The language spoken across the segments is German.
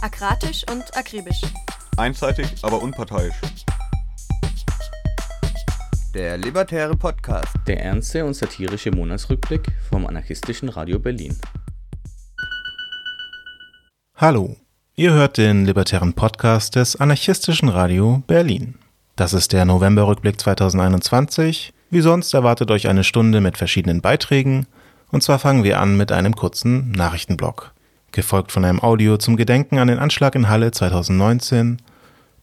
Akratisch und akribisch. Einseitig, aber unparteiisch. Der Libertäre Podcast. Der ernste und satirische Monatsrückblick vom anarchistischen Radio Berlin. Hallo, ihr hört den Libertären Podcast des anarchistischen Radio Berlin. Das ist der Novemberrückblick 2021. Wie sonst erwartet euch eine Stunde mit verschiedenen Beiträgen. Und zwar fangen wir an mit einem kurzen Nachrichtenblock gefolgt von einem Audio zum Gedenken an den Anschlag in Halle 2019.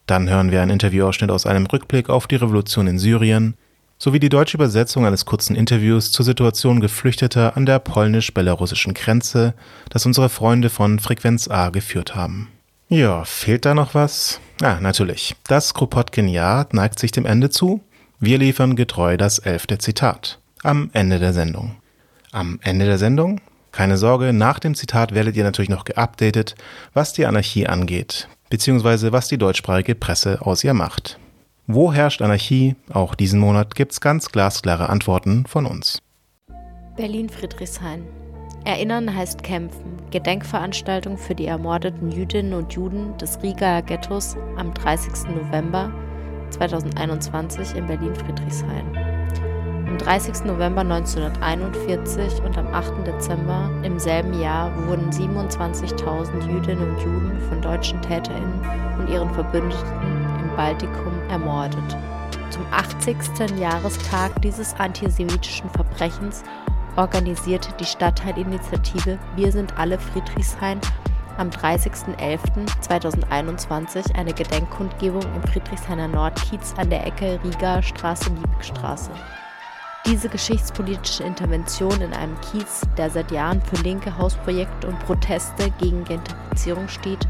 Dann hören wir einen Interviewausschnitt aus einem Rückblick auf die Revolution in Syrien sowie die deutsche Übersetzung eines kurzen Interviews zur Situation Geflüchteter an der polnisch-belarussischen Grenze, das unsere Freunde von Frequenz A geführt haben. Ja, fehlt da noch was? Ah, natürlich. Das Kropotkin-Jahr neigt sich dem Ende zu. Wir liefern getreu das elfte Zitat. Am Ende der Sendung. Am Ende der Sendung keine Sorge, nach dem Zitat werdet ihr natürlich noch geupdatet, was die Anarchie angeht, beziehungsweise was die deutschsprachige Presse aus ihr macht. Wo herrscht Anarchie? Auch diesen Monat gibt's ganz glasklare Antworten von uns. Berlin-Friedrichshain. Erinnern heißt kämpfen. Gedenkveranstaltung für die ermordeten Jüdinnen und Juden des Rigaer Ghettos am 30. November 2021 in Berlin-Friedrichshain. Am 30. November 1941 und am 8. Dezember im selben Jahr wurden 27.000 Jüdinnen und Juden von deutschen TäterInnen und ihren Verbündeten im Baltikum ermordet. Zum 80. Jahrestag dieses antisemitischen Verbrechens organisierte die Stadtteilinitiative Wir sind alle Friedrichshain am 30.11.2021 eine Gedenkkundgebung im Friedrichshainer Nordkiez an der Ecke Riga Straße-Liebigstraße. Diese geschichtspolitische Intervention in einem Kiez, der seit Jahren für linke Hausprojekte und Proteste gegen Gentrifizierung steht,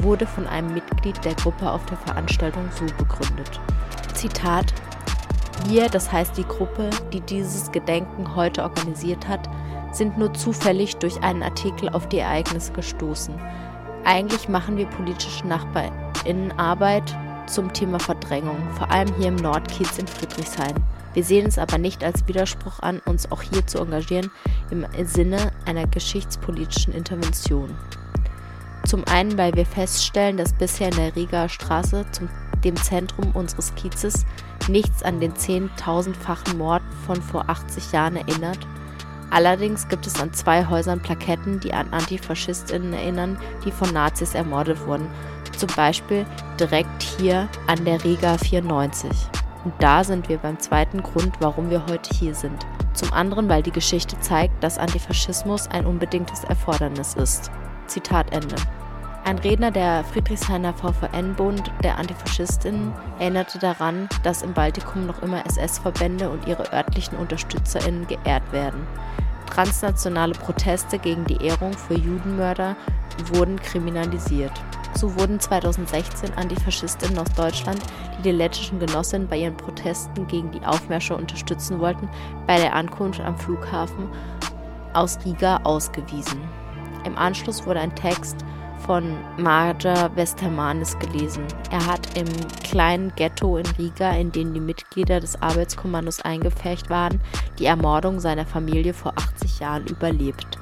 wurde von einem Mitglied der Gruppe auf der Veranstaltung so begründet. Zitat Wir, das heißt die Gruppe, die dieses Gedenken heute organisiert hat, sind nur zufällig durch einen Artikel auf die Ereignisse gestoßen. Eigentlich machen wir politische Nachbarinnenarbeit zum Thema Verdrängung, vor allem hier im Nordkiez in Friedrichshain. Wir sehen es aber nicht als Widerspruch an, uns auch hier zu engagieren im Sinne einer geschichtspolitischen Intervention. Zum einen, weil wir feststellen, dass bisher in der Riga Straße, zum, dem Zentrum unseres Kiezes, nichts an den zehntausendfachen Mord von vor 80 Jahren erinnert. Allerdings gibt es an zwei Häusern Plaketten, die an Antifaschistinnen erinnern, die von Nazis ermordet wurden. Zum Beispiel direkt hier an der Riga 94. Und da sind wir beim zweiten Grund, warum wir heute hier sind. Zum anderen, weil die Geschichte zeigt, dass Antifaschismus ein unbedingtes Erfordernis ist. Zitat Ende. Ein Redner der Friedrichshainer VVN-Bund der Antifaschistinnen erinnerte daran, dass im Baltikum noch immer SS-Verbände und ihre örtlichen UnterstützerInnen geehrt werden. Transnationale Proteste gegen die Ehrung für Judenmörder wurden kriminalisiert. So wurden 2016 Antifaschistinnen aus Deutschland, die die lettischen Genossinnen bei ihren Protesten gegen die Aufmärsche unterstützen wollten, bei der Ankunft am Flughafen aus Riga ausgewiesen. Im Anschluss wurde ein Text von Marja Westermanis gelesen. Er hat im kleinen Ghetto in Riga, in dem die Mitglieder des Arbeitskommandos eingepfercht waren, die Ermordung seiner Familie vor 80 Jahren überlebt.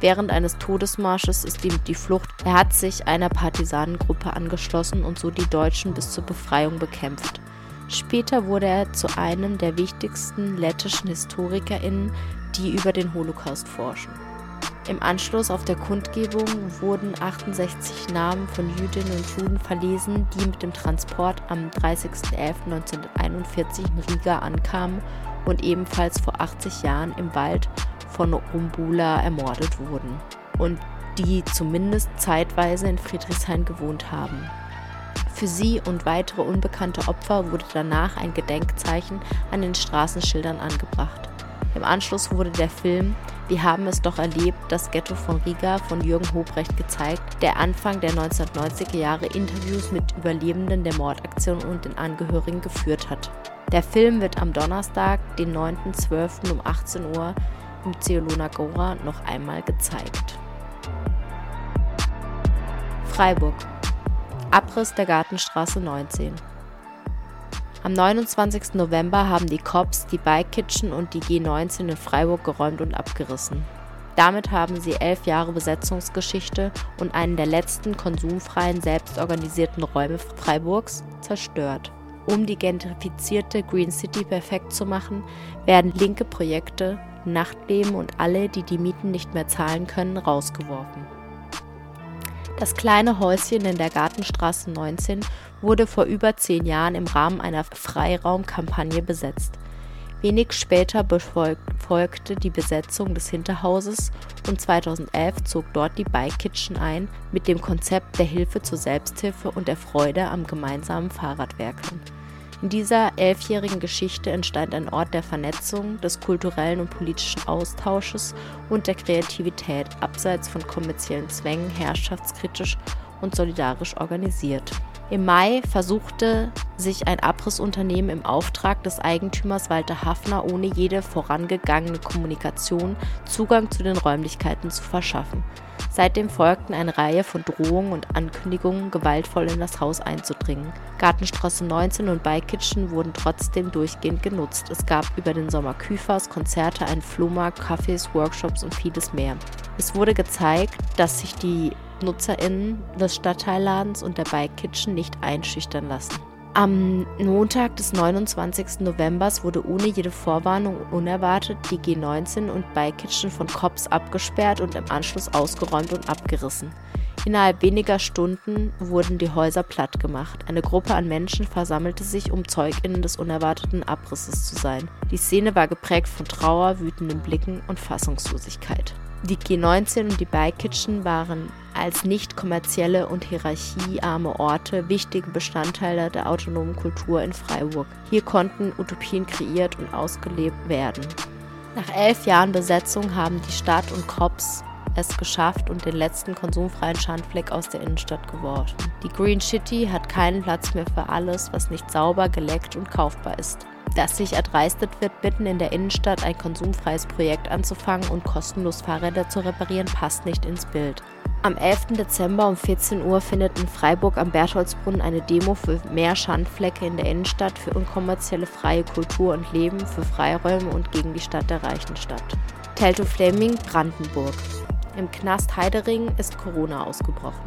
Während eines Todesmarsches ist ihm die Flucht. Er hat sich einer Partisanengruppe angeschlossen und so die Deutschen bis zur Befreiung bekämpft. Später wurde er zu einem der wichtigsten lettischen HistorikerInnen, die über den Holocaust forschen. Im Anschluss auf der Kundgebung wurden 68 Namen von Jüdinnen und Juden verlesen, die mit dem Transport am 30.11.1941 in Riga ankamen und ebenfalls vor 80 Jahren im Wald von Rumbula ermordet wurden und die zumindest zeitweise in Friedrichshain gewohnt haben. Für sie und weitere unbekannte Opfer wurde danach ein Gedenkzeichen an den Straßenschildern angebracht. Im Anschluss wurde der Film Wir haben es doch erlebt, das Ghetto von Riga von Jürgen Hobrecht gezeigt, der Anfang der 1990er Jahre Interviews mit Überlebenden der Mordaktion und den Angehörigen geführt hat. Der Film wird am Donnerstag, den 9.12. um 18 Uhr im Ceolona Gora noch einmal gezeigt. Freiburg. Abriss der Gartenstraße 19. Am 29. November haben die Cops die Bike Kitchen und die G19 in Freiburg geräumt und abgerissen. Damit haben sie elf Jahre Besetzungsgeschichte und einen der letzten konsumfreien, selbstorganisierten Räume Freiburgs zerstört. Um die gentrifizierte Green City perfekt zu machen, werden linke Projekte, Nachtleben und alle, die die Mieten nicht mehr zahlen können, rausgeworfen. Das kleine Häuschen in der Gartenstraße 19 wurde vor über zehn Jahren im Rahmen einer Freiraumkampagne besetzt. Wenig später befolgte die Besetzung des Hinterhauses und 2011 zog dort die Bike Kitchen ein mit dem Konzept der Hilfe zur Selbsthilfe und der Freude am gemeinsamen Fahrradwerkeln. In dieser elfjährigen Geschichte entstand ein Ort der Vernetzung, des kulturellen und politischen Austausches und der Kreativität, abseits von kommerziellen Zwängen, herrschaftskritisch und solidarisch organisiert. Im Mai versuchte sich ein Abrissunternehmen im Auftrag des Eigentümers Walter Hafner ohne jede vorangegangene Kommunikation Zugang zu den Räumlichkeiten zu verschaffen. Seitdem folgten eine Reihe von Drohungen und Ankündigungen, gewaltvoll in das Haus einzudringen. Gartenstraße 19 und Bike Kitchen wurden trotzdem durchgehend genutzt. Es gab über den Sommer Küfers, Konzerte, einen Flohmarkt, Cafés, Workshops und vieles mehr. Es wurde gezeigt, dass sich die NutzerInnen des Stadtteilladens und der Bike Kitchen nicht einschüchtern lassen. Am Montag des 29. November wurde ohne jede Vorwarnung unerwartet die G19 und Bike Kitchen von Cops abgesperrt und im Anschluss ausgeräumt und abgerissen. Innerhalb weniger Stunden wurden die Häuser platt gemacht. Eine Gruppe an Menschen versammelte sich, um ZeugInnen des unerwarteten Abrisses zu sein. Die Szene war geprägt von Trauer, wütenden Blicken und Fassungslosigkeit. Die G19 und die Bike Kitchen waren als nicht kommerzielle und hierarchiearme Orte wichtige Bestandteile der autonomen Kultur in Freiburg. Hier konnten Utopien kreiert und ausgelebt werden. Nach elf Jahren Besetzung haben die Stadt und Cops es geschafft und den letzten konsumfreien Schandfleck aus der Innenstadt geworfen. Die Green City hat keinen Platz mehr für alles, was nicht sauber, geleckt und kaufbar ist dass sich erdreistet wird, mitten in der Innenstadt ein konsumfreies Projekt anzufangen und kostenlos Fahrräder zu reparieren, passt nicht ins Bild. Am 11. Dezember um 14 Uhr findet in Freiburg am Bertholdsbrunnen eine Demo für mehr Schandflecke in der Innenstadt, für unkommerzielle freie Kultur und Leben, für Freiräume und gegen die Stadt der reichen Stadt. Telto Fleming, Brandenburg. Im Knast Heidering ist Corona ausgebrochen.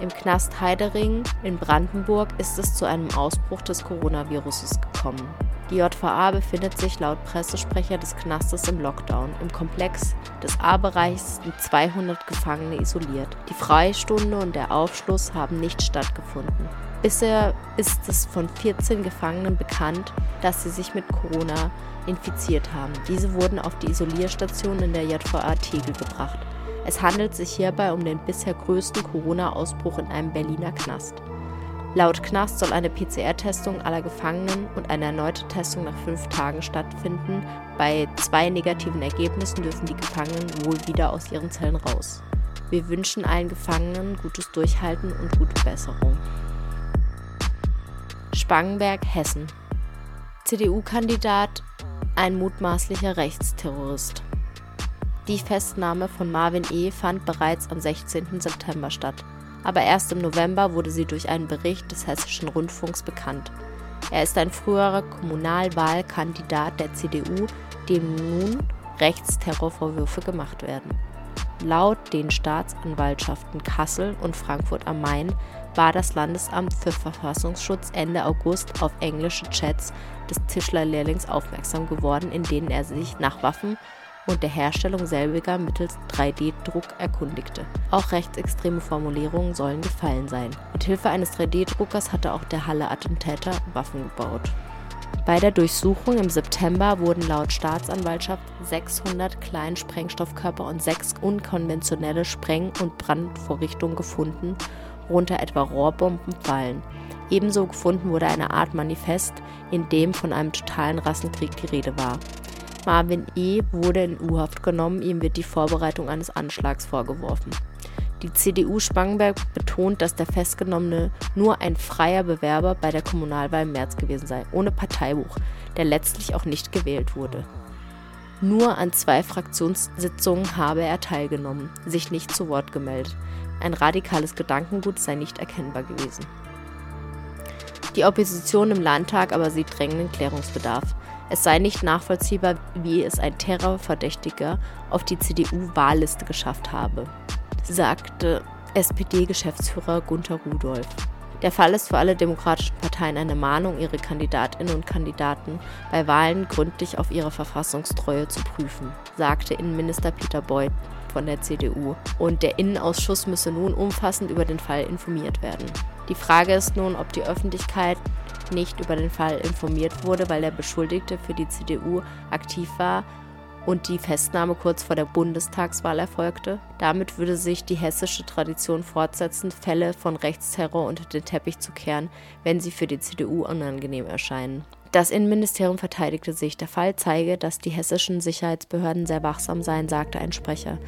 Im Knast Heidering in Brandenburg ist es zu einem Ausbruch des Coronaviruses gekommen. Die JVA befindet sich laut Pressesprecher des Knastes im Lockdown. Im Komplex des A-Bereichs sind 200 Gefangene isoliert. Die Freistunde und der Aufschluss haben nicht stattgefunden. Bisher ist es von 14 Gefangenen bekannt, dass sie sich mit Corona infiziert haben. Diese wurden auf die Isolierstation in der JVA Tegel gebracht. Es handelt sich hierbei um den bisher größten Corona-Ausbruch in einem Berliner Knast. Laut Knast soll eine PCR-Testung aller Gefangenen und eine erneute Testung nach fünf Tagen stattfinden. Bei zwei negativen Ergebnissen dürfen die Gefangenen wohl wieder aus ihren Zellen raus. Wir wünschen allen Gefangenen gutes Durchhalten und gute Besserung. Spangenberg, Hessen. CDU-Kandidat, ein mutmaßlicher Rechtsterrorist. Die Festnahme von Marvin E. fand bereits am 16. September statt aber erst im November wurde sie durch einen Bericht des Hessischen Rundfunks bekannt. Er ist ein früherer Kommunalwahlkandidat der CDU, dem nun Rechtsterrorvorwürfe gemacht werden. Laut den Staatsanwaltschaften Kassel und Frankfurt am Main war das Landesamt für Verfassungsschutz Ende August auf englische Chats des Tischlerlehrlings aufmerksam geworden, in denen er sich nach Waffen und der Herstellung selbiger mittels 3D-Druck erkundigte. Auch rechtsextreme Formulierungen sollen gefallen sein. Mithilfe eines 3D-Druckers hatte auch der Halle-Attentäter Waffen gebaut. Bei der Durchsuchung im September wurden laut Staatsanwaltschaft 600 Kleinsprengstoffkörper und sechs unkonventionelle Spreng- und Brandvorrichtungen gefunden, worunter etwa Rohrbomben fallen. Ebenso gefunden wurde eine Art Manifest, in dem von einem totalen Rassenkrieg die Rede war. Marvin E. wurde in U-Haft genommen, ihm wird die Vorbereitung eines Anschlags vorgeworfen. Die CDU Spangenberg betont, dass der Festgenommene nur ein freier Bewerber bei der Kommunalwahl im März gewesen sei, ohne Parteibuch, der letztlich auch nicht gewählt wurde. Nur an zwei Fraktionssitzungen habe er teilgenommen, sich nicht zu Wort gemeldet. Ein radikales Gedankengut sei nicht erkennbar gewesen. Die Opposition im Landtag aber sieht drängenden Klärungsbedarf. Es sei nicht nachvollziehbar, wie es ein Terrorverdächtiger auf die CDU-Wahlliste geschafft habe, sagte SPD-Geschäftsführer Gunther Rudolph. Der Fall ist für alle demokratischen Parteien eine Mahnung, ihre Kandidatinnen und Kandidaten bei Wahlen gründlich auf ihre Verfassungstreue zu prüfen, sagte Innenminister Peter Beuth von der CDU. Und der Innenausschuss müsse nun umfassend über den Fall informiert werden. Die Frage ist nun, ob die Öffentlichkeit nicht über den Fall informiert wurde, weil der Beschuldigte für die CDU aktiv war und die Festnahme kurz vor der Bundestagswahl erfolgte. Damit würde sich die hessische Tradition fortsetzen, Fälle von Rechtsterror unter den Teppich zu kehren, wenn sie für die CDU unangenehm erscheinen. Das Innenministerium verteidigte sich. Der Fall zeige, dass die hessischen Sicherheitsbehörden sehr wachsam seien, sagte ein Sprecher.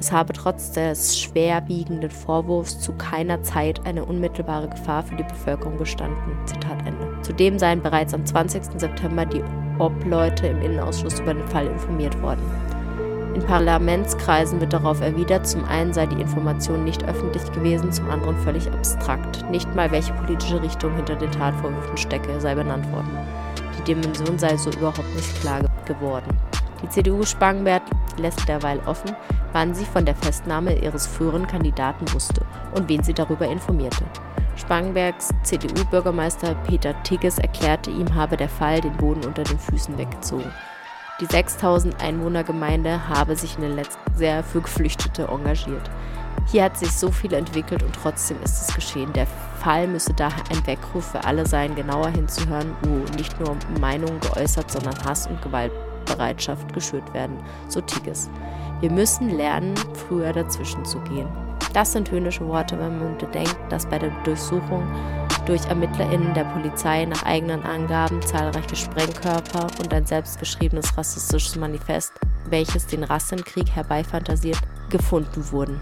Es habe trotz des schwerwiegenden Vorwurfs zu keiner Zeit eine unmittelbare Gefahr für die Bevölkerung bestanden. Zitat Ende. Zudem seien bereits am 20. September die Obleute im Innenausschuss über den Fall informiert worden. In Parlamentskreisen wird darauf erwidert, zum einen sei die Information nicht öffentlich gewesen, zum anderen völlig abstrakt. Nicht mal welche politische Richtung hinter den Tatvorwürfen stecke, sei benannt worden. Die Dimension sei so überhaupt nicht klar geworden. Die CDU Spangenberg lässt derweil offen, wann sie von der Festnahme ihres früheren Kandidaten wusste und wen sie darüber informierte. Spangenbergs CDU-Bürgermeister Peter Tigges erklärte, ihm habe der Fall den Boden unter den Füßen weggezogen. Die 6000 Einwohnergemeinde habe sich in den letzten Jahren sehr für Geflüchtete engagiert. Hier hat sich so viel entwickelt und trotzdem ist es geschehen. Der Fall müsse daher ein Weckruf für alle sein, genauer hinzuhören, wo nicht nur Meinungen geäußert, sondern Hass und Gewaltbereitschaft geschürt werden, so Tigges. Wir müssen lernen, früher dazwischen zu gehen. Das sind höhnische Worte, wenn man bedenkt, dass bei der Durchsuchung durch ErmittlerInnen der Polizei nach eigenen Angaben zahlreiche Sprengkörper und ein selbstgeschriebenes rassistisches Manifest, welches den Rassenkrieg herbeifantasiert, gefunden wurden.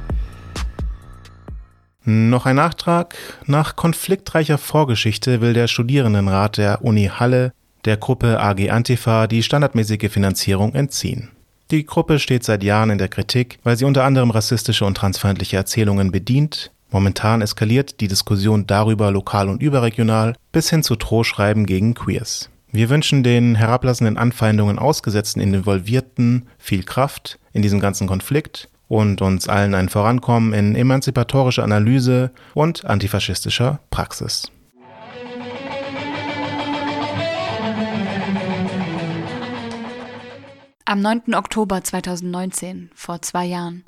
Noch ein Nachtrag. Nach konfliktreicher Vorgeschichte will der Studierendenrat der Uni Halle der Gruppe AG Antifa die standardmäßige Finanzierung entziehen. Die Gruppe steht seit Jahren in der Kritik, weil sie unter anderem rassistische und transfeindliche Erzählungen bedient. Momentan eskaliert die Diskussion darüber lokal und überregional bis hin zu Drohschreiben gegen Queers. Wir wünschen den herablassenden Anfeindungen ausgesetzten Involvierten viel Kraft in diesem ganzen Konflikt und uns allen ein Vorankommen in emanzipatorischer Analyse und antifaschistischer Praxis. Am 9. Oktober 2019, vor zwei Jahren,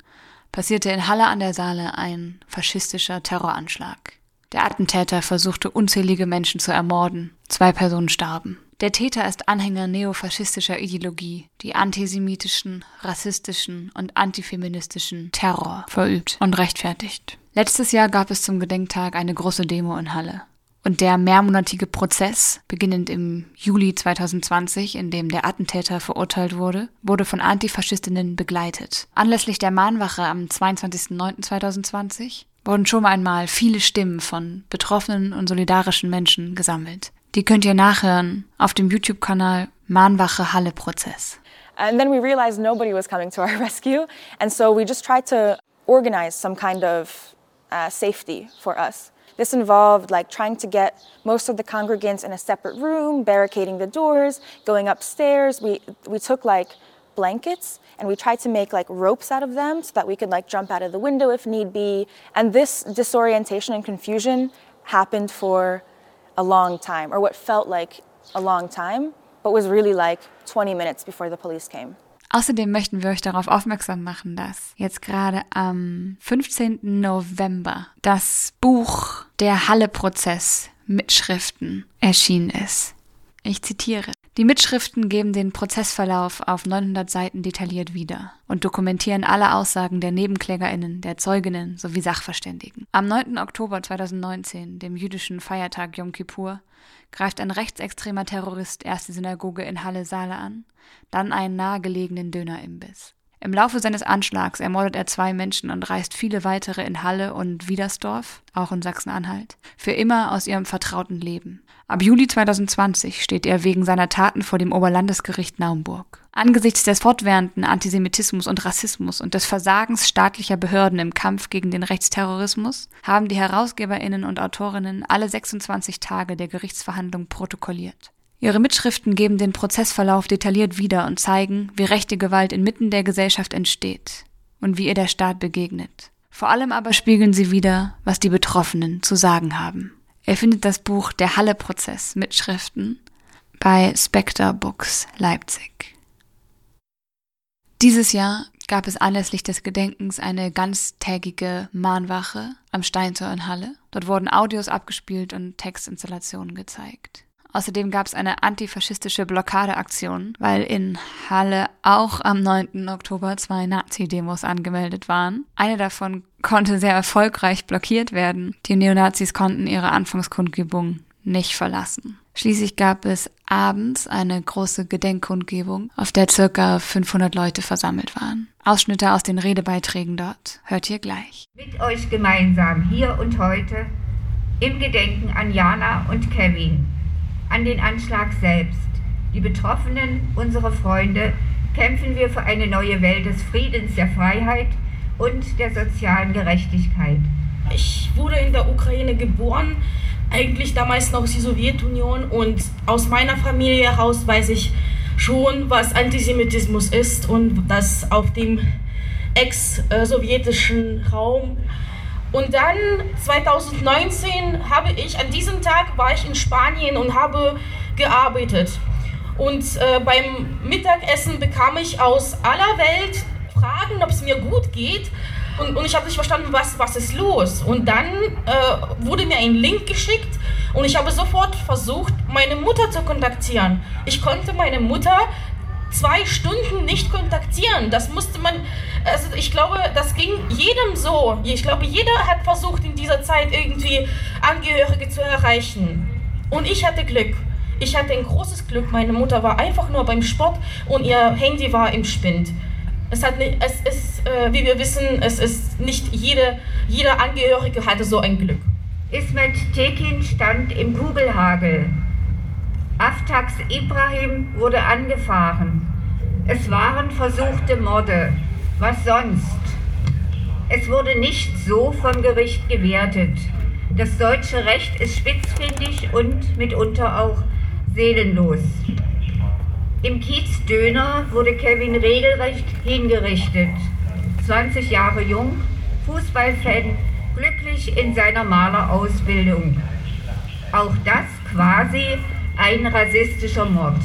passierte in Halle an der Saale ein faschistischer Terroranschlag. Der Attentäter versuchte unzählige Menschen zu ermorden. Zwei Personen starben. Der Täter ist Anhänger neofaschistischer Ideologie, die antisemitischen, rassistischen und antifeministischen Terror verübt und rechtfertigt. Letztes Jahr gab es zum Gedenktag eine große Demo in Halle. Und der mehrmonatige Prozess, beginnend im Juli 2020, in dem der Attentäter verurteilt wurde, wurde von Antifaschistinnen begleitet. Anlässlich der Mahnwache am 22.09.2020 wurden schon einmal viele Stimmen von betroffenen und solidarischen Menschen gesammelt. Die könnt ihr nachhören auf dem YouTube-Kanal Mahnwache Halle Prozess. And then we realized nobody was coming to our rescue, and so we just tried to organize some kind of uh, safety for us. This involved like trying to get most of the congregants in a separate room, barricading the doors, going upstairs. We we took like blankets and we tried to make like ropes out of them so that we could like jump out of the window if need be. And this disorientation and confusion happened for a long time, or what felt like a long time, but was really like 20 minutes before the police came. Außerdem möchten wir euch darauf aufmerksam machen, dass jetzt gerade am 15. November das Buch Der Halle-Prozess Mitschriften erschienen ist. Ich zitiere. Die Mitschriften geben den Prozessverlauf auf 900 Seiten detailliert wieder und dokumentieren alle Aussagen der Nebenklägerinnen, der Zeuginnen sowie Sachverständigen. Am 9. Oktober 2019, dem jüdischen Feiertag Yom Kippur, greift ein rechtsextremer Terrorist erst die Synagoge in Halle-Saale an, dann einen nahegelegenen Dönerimbiss. Im Laufe seines Anschlags ermordet er zwei Menschen und reißt viele weitere in Halle und Wiedersdorf, auch in Sachsen-Anhalt, für immer aus ihrem vertrauten Leben. Ab Juli 2020 steht er wegen seiner Taten vor dem Oberlandesgericht Naumburg. Angesichts des fortwährenden Antisemitismus und Rassismus und des Versagens staatlicher Behörden im Kampf gegen den Rechtsterrorismus haben die Herausgeberinnen und Autorinnen alle 26 Tage der Gerichtsverhandlung protokolliert. Ihre Mitschriften geben den Prozessverlauf detailliert wieder und zeigen, wie rechte Gewalt inmitten der Gesellschaft entsteht und wie ihr der Staat begegnet. Vor allem aber spiegeln sie wieder, was die Betroffenen zu sagen haben. Er findet das Buch Der Halle-Prozess mit Schriften bei Spectre Books Leipzig. Dieses Jahr gab es anlässlich des Gedenkens eine ganztägige Mahnwache am Steintor in Halle. Dort wurden Audios abgespielt und Textinstallationen gezeigt. Außerdem gab es eine antifaschistische Blockadeaktion, weil in Halle auch am 9. Oktober zwei Nazi-Demos angemeldet waren. Eine davon konnte sehr erfolgreich blockiert werden. Die Neonazis konnten ihre Anfangskundgebung nicht verlassen. Schließlich gab es abends eine große Gedenkkundgebung, auf der circa 500 Leute versammelt waren. Ausschnitte aus den Redebeiträgen dort hört ihr gleich. Mit euch gemeinsam hier und heute im Gedenken an Jana und Kevin an den Anschlag selbst. Die Betroffenen, unsere Freunde, kämpfen wir für eine neue Welt des Friedens, der Freiheit und der sozialen Gerechtigkeit. Ich wurde in der Ukraine geboren, eigentlich damals noch die Sowjetunion und aus meiner Familie heraus weiß ich schon, was Antisemitismus ist und das auf dem ex-sowjetischen Raum und dann 2019 habe ich, an diesem Tag war ich in Spanien und habe gearbeitet. Und äh, beim Mittagessen bekam ich aus aller Welt Fragen, ob es mir gut geht. Und, und ich habe nicht verstanden, was, was ist los. Und dann äh, wurde mir ein Link geschickt und ich habe sofort versucht, meine Mutter zu kontaktieren. Ich konnte meine Mutter zwei Stunden nicht kontaktieren. Das musste man, also ich glaube, das ging jedem so. Ich glaube, jeder hat versucht in dieser Zeit irgendwie Angehörige zu erreichen. Und ich hatte Glück. Ich hatte ein großes Glück. Meine Mutter war einfach nur beim Sport und ihr Handy war im Spind. Es hat nicht, es ist, äh, wie wir wissen, es ist nicht jede, jeder Angehörige hatte so ein Glück. Ismet Tekin stand im Kugelhagel. Aftax Ibrahim wurde angefahren. Es waren versuchte Morde. Was sonst? Es wurde nicht so vom Gericht gewertet. Das deutsche Recht ist spitzfindig und mitunter auch seelenlos. Im Kiez Döner wurde Kevin regelrecht hingerichtet. 20 Jahre jung, Fußballfan, glücklich in seiner Malerausbildung. Auch das quasi ein rassistischer Mord.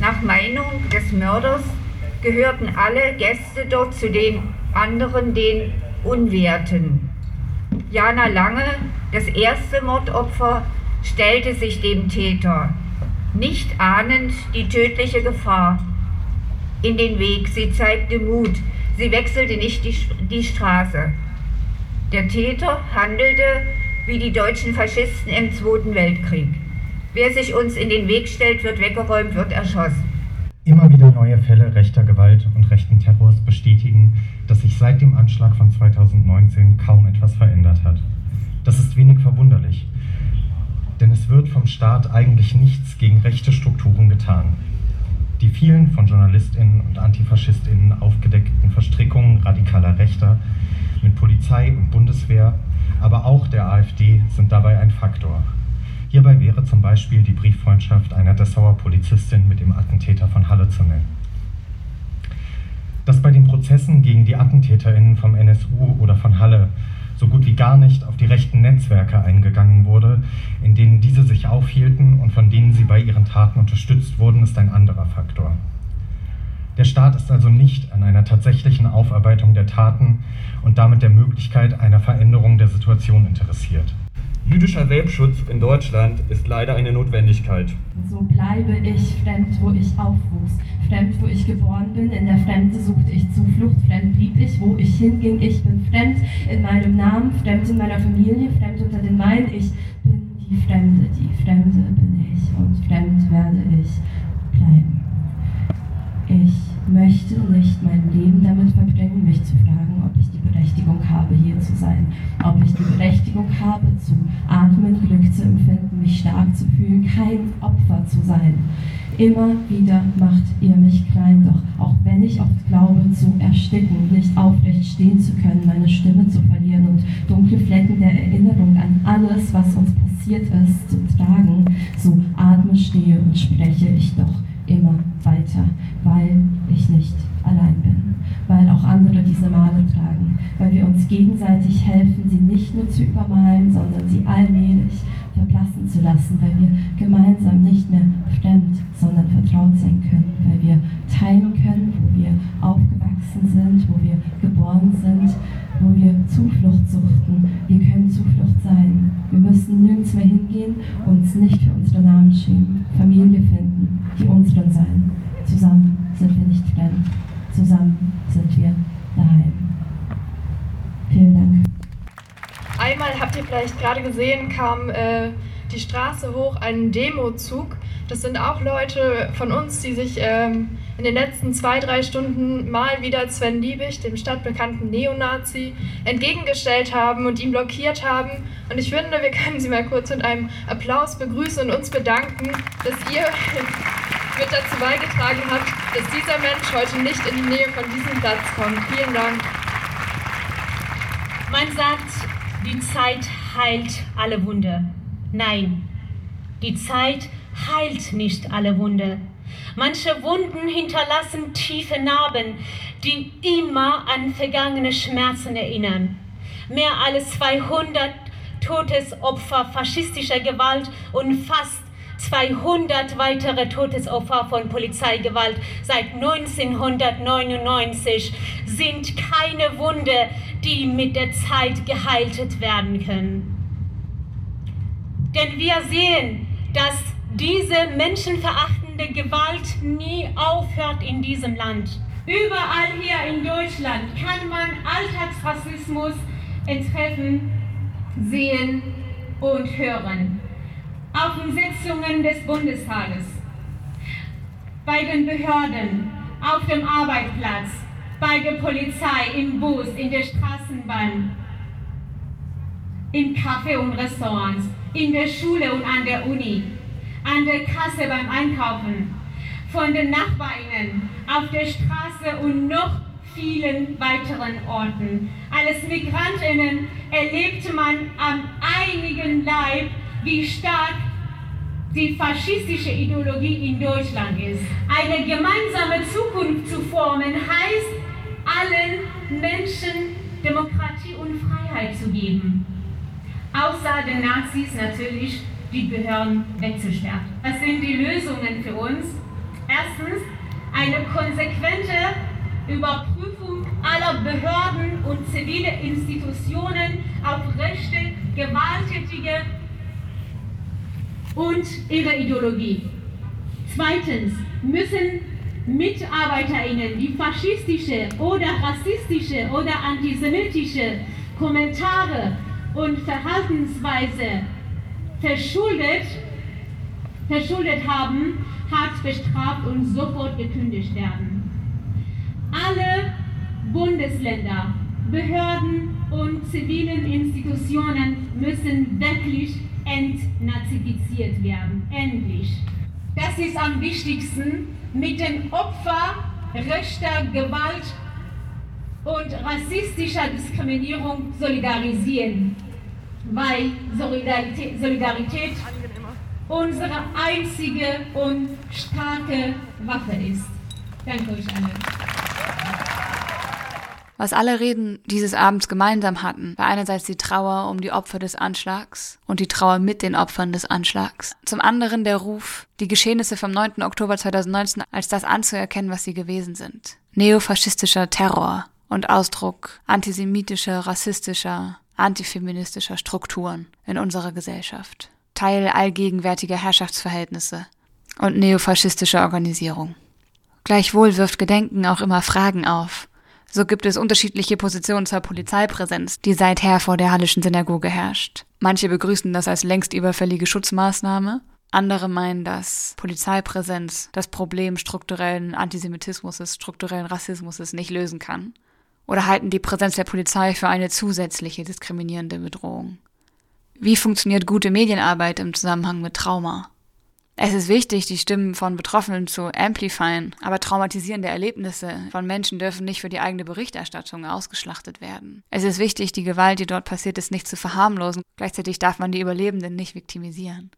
Nach Meinung des Mörders gehörten alle Gäste dort zu den anderen, den Unwerten. Jana Lange, das erste Mordopfer, stellte sich dem Täter, nicht ahnend die tödliche Gefahr, in den Weg. Sie zeigte Mut, sie wechselte nicht die, die Straße. Der Täter handelte wie die deutschen Faschisten im Zweiten Weltkrieg. Wer sich uns in den Weg stellt, wird weggeräumt, wird erschossen. Immer wieder neue Fälle rechter Gewalt und rechten Terrors bestätigen, dass sich seit dem Anschlag von 2019 kaum etwas verändert hat. Das ist wenig verwunderlich, denn es wird vom Staat eigentlich nichts gegen rechte Strukturen getan. Die vielen von JournalistInnen und AntifaschistInnen aufgedeckten Verstrickungen radikaler Rechter mit Polizei und Bundeswehr, aber auch der AfD sind dabei ein Faktor. Hierbei wäre zum Beispiel die Brieffreundschaft einer Dessauer Polizistin mit dem Attentäter von Halle zu nennen. Dass bei den Prozessen gegen die AttentäterInnen vom NSU oder von Halle so gut wie gar nicht auf die rechten Netzwerke eingegangen wurde, in denen diese sich aufhielten und von denen sie bei ihren Taten unterstützt wurden, ist ein anderer Faktor. Der Staat ist also nicht an einer tatsächlichen Aufarbeitung der Taten und damit der Möglichkeit einer Veränderung der Situation interessiert. Jüdischer Selbstschutz in Deutschland ist leider eine Notwendigkeit. So bleibe ich fremd, wo ich aufwuchs, fremd, wo ich geboren bin. In der Fremde suchte ich Zuflucht, fremd blieb ich, wo ich hinging. Ich bin fremd in meinem Namen, fremd in meiner Familie, fremd unter den meinen. Ich bin die Fremde, die Fremde bin ich und fremd werde ich bleiben. Ich möchte nicht mein Leben damit verbringen, mich zu fragen, ob ich die Berechtigung habe, hier zu sein, ob ich die Berechtigung habe, zu atmen, Glück zu empfinden, mich stark zu fühlen, kein Opfer zu sein. Immer wieder macht ihr mich klein, doch auch wenn ich oft glaube zu ersticken, nicht aufrecht stehen zu können, meine Stimme zu verlieren und dunkle Flecken der Erinnerung an alles, was uns passiert ist, zu tragen, so atme, stehe und spreche ich doch immer weiter, weil ich nicht allein bin, weil auch andere diese Male tragen, weil wir uns gegenseitig helfen, sie nicht nur zu übermalen, sondern sie allmählich verblassen zu lassen, weil wir gemeinsam nicht mehr fremd, sondern vertraut sein können, weil wir teilen können, wo wir aufgewachsen sind, wo wir geboren sind, wo wir Zuflucht suchten. Wir können Zuflucht sein. Wir müssen nirgends mehr hingehen, uns nicht für unsere Namen schämen, Familie finden, die unseren sein. Zusammen sind wir nicht fremd. Zusammen sind wir daheim. Vielen Dank. Einmal habt ihr vielleicht gerade gesehen, kam äh, die Straße hoch ein Demozug. Das sind auch Leute von uns, die sich ähm, in den letzten zwei, drei Stunden mal wieder Sven Liebig, dem stadtbekannten Neonazi, entgegengestellt haben und ihn blockiert haben. Und ich finde, wir können sie mal kurz mit einem Applaus begrüßen und uns bedanken, dass ihr mit dazu beigetragen habt, dass dieser Mensch heute nicht in die Nähe von diesem Platz kommt. Vielen Dank. Man sagt, die Zeit heilt alle Wunde. Nein, die Zeit heilt nicht alle Wunde. Manche Wunden hinterlassen tiefe Narben, die immer an vergangene Schmerzen erinnern. Mehr als 200 Todesopfer faschistischer Gewalt und fast 200 weitere Todesopfer von Polizeigewalt seit 1999 sind keine Wunde, die mit der Zeit geheilt werden können. Denn wir sehen, dass diese menschenverachtende Gewalt nie aufhört in diesem Land. Überall hier in Deutschland kann man Alltagsrassismus treffen, sehen und hören. Auf den Sitzungen des Bundestages, bei den Behörden, auf dem Arbeitsplatz, bei der Polizei, im Bus, in der Straßenbahn, im Café und Restaurants, in der Schule und an der Uni, an der Kasse beim Einkaufen, von den Nachbarinnen, auf der Straße und noch vielen weiteren Orten. Als Migrantinnen erlebte man am einigen Leib, wie stark die faschistische Ideologie in Deutschland ist. Eine gemeinsame Zukunft zu formen heißt, allen Menschen Demokratie und Freiheit zu geben. Außer den Nazis natürlich die Behörden wegzusperren. Was sind die Lösungen für uns? Erstens eine konsequente Überprüfung aller Behörden und zivile Institutionen auf Rechte gewalttätige und ihre Ideologie. Zweitens müssen MitarbeiterInnen, die faschistische oder rassistische oder antisemitische Kommentare und Verhaltensweise verschuldet, verschuldet haben, hart bestraft und sofort gekündigt werden. Alle Bundesländer, Behörden und zivilen Institutionen müssen wirklich entnazifiziert werden. Endlich. Das ist am wichtigsten, mit den Opfern rechter Gewalt und rassistischer Diskriminierung solidarisieren, weil Solidarität, Solidarität unsere einzige und starke Waffe ist. Danke euch allen. Was alle Reden dieses Abends gemeinsam hatten, war einerseits die Trauer um die Opfer des Anschlags und die Trauer mit den Opfern des Anschlags. Zum anderen der Ruf, die Geschehnisse vom 9. Oktober 2019 als das anzuerkennen, was sie gewesen sind. Neofaschistischer Terror und Ausdruck antisemitischer, rassistischer, antifeministischer Strukturen in unserer Gesellschaft. Teil allgegenwärtiger Herrschaftsverhältnisse und neofaschistischer Organisierung. Gleichwohl wirft Gedenken auch immer Fragen auf, so gibt es unterschiedliche Positionen zur Polizeipräsenz, die seither vor der Hallischen Synagoge herrscht. Manche begrüßen das als längst überfällige Schutzmaßnahme. Andere meinen, dass Polizeipräsenz das Problem strukturellen Antisemitismus, strukturellen Rassismus nicht lösen kann. Oder halten die Präsenz der Polizei für eine zusätzliche diskriminierende Bedrohung. Wie funktioniert gute Medienarbeit im Zusammenhang mit Trauma? Es ist wichtig, die Stimmen von Betroffenen zu amplifieren, aber traumatisierende Erlebnisse von Menschen dürfen nicht für die eigene Berichterstattung ausgeschlachtet werden. Es ist wichtig, die Gewalt, die dort passiert ist, nicht zu verharmlosen. Gleichzeitig darf man die Überlebenden nicht viktimisieren.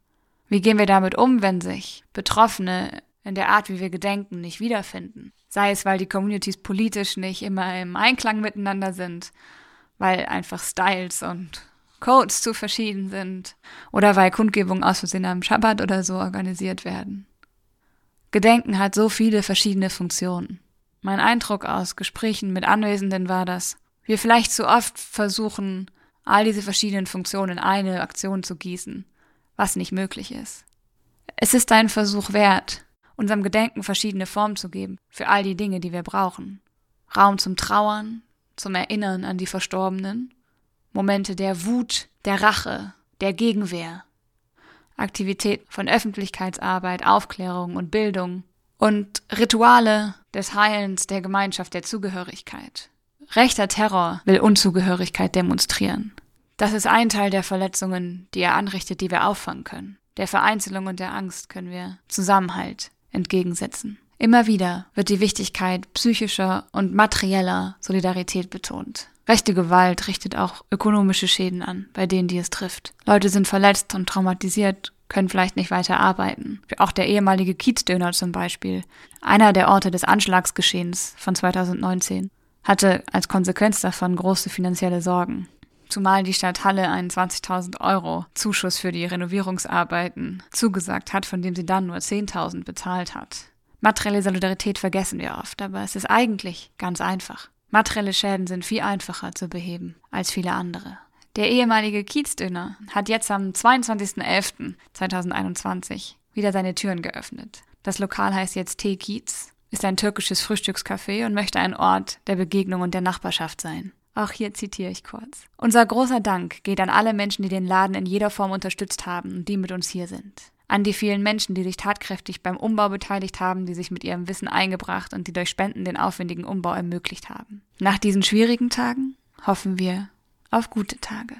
Wie gehen wir damit um, wenn sich Betroffene in der Art, wie wir gedenken, nicht wiederfinden? Sei es, weil die Communities politisch nicht immer im Einklang miteinander sind, weil einfach Styles und Codes zu verschieden sind oder weil Kundgebungen aus Versehen am Schabbat oder so organisiert werden. Gedenken hat so viele verschiedene Funktionen. Mein Eindruck aus Gesprächen mit Anwesenden war, dass wir vielleicht zu oft versuchen, all diese verschiedenen Funktionen in eine Aktion zu gießen, was nicht möglich ist. Es ist ein Versuch wert, unserem Gedenken verschiedene Formen zu geben für all die Dinge, die wir brauchen. Raum zum Trauern, zum Erinnern an die Verstorbenen Momente der Wut, der Rache, der Gegenwehr, Aktivität von Öffentlichkeitsarbeit, Aufklärung und Bildung und Rituale des Heilens der Gemeinschaft der Zugehörigkeit. Rechter Terror will Unzugehörigkeit demonstrieren. Das ist ein Teil der Verletzungen, die er anrichtet, die wir auffangen können. Der Vereinzelung und der Angst können wir Zusammenhalt entgegensetzen. Immer wieder wird die Wichtigkeit psychischer und materieller Solidarität betont. Rechte Gewalt richtet auch ökonomische Schäden an, bei denen die es trifft. Leute sind verletzt und traumatisiert, können vielleicht nicht weiter arbeiten. Auch der ehemalige Kiezdöner zum Beispiel, einer der Orte des Anschlagsgeschehens von 2019, hatte als Konsequenz davon große finanzielle Sorgen. Zumal die Stadt Halle einen 20.000 Euro Zuschuss für die Renovierungsarbeiten zugesagt hat, von dem sie dann nur 10.000 bezahlt hat. Materielle Solidarität vergessen wir oft, aber es ist eigentlich ganz einfach. Materielle Schäden sind viel einfacher zu beheben als viele andere. Der ehemalige Kiezdöner hat jetzt am 22.11.2021 wieder seine Türen geöffnet. Das Lokal heißt jetzt Tee Kiez, ist ein türkisches Frühstückscafé und möchte ein Ort der Begegnung und der Nachbarschaft sein. Auch hier zitiere ich kurz. Unser großer Dank geht an alle Menschen, die den Laden in jeder Form unterstützt haben und die mit uns hier sind an die vielen Menschen, die sich tatkräftig beim Umbau beteiligt haben, die sich mit ihrem Wissen eingebracht und die durch Spenden den aufwendigen Umbau ermöglicht haben. Nach diesen schwierigen Tagen hoffen wir auf gute Tage.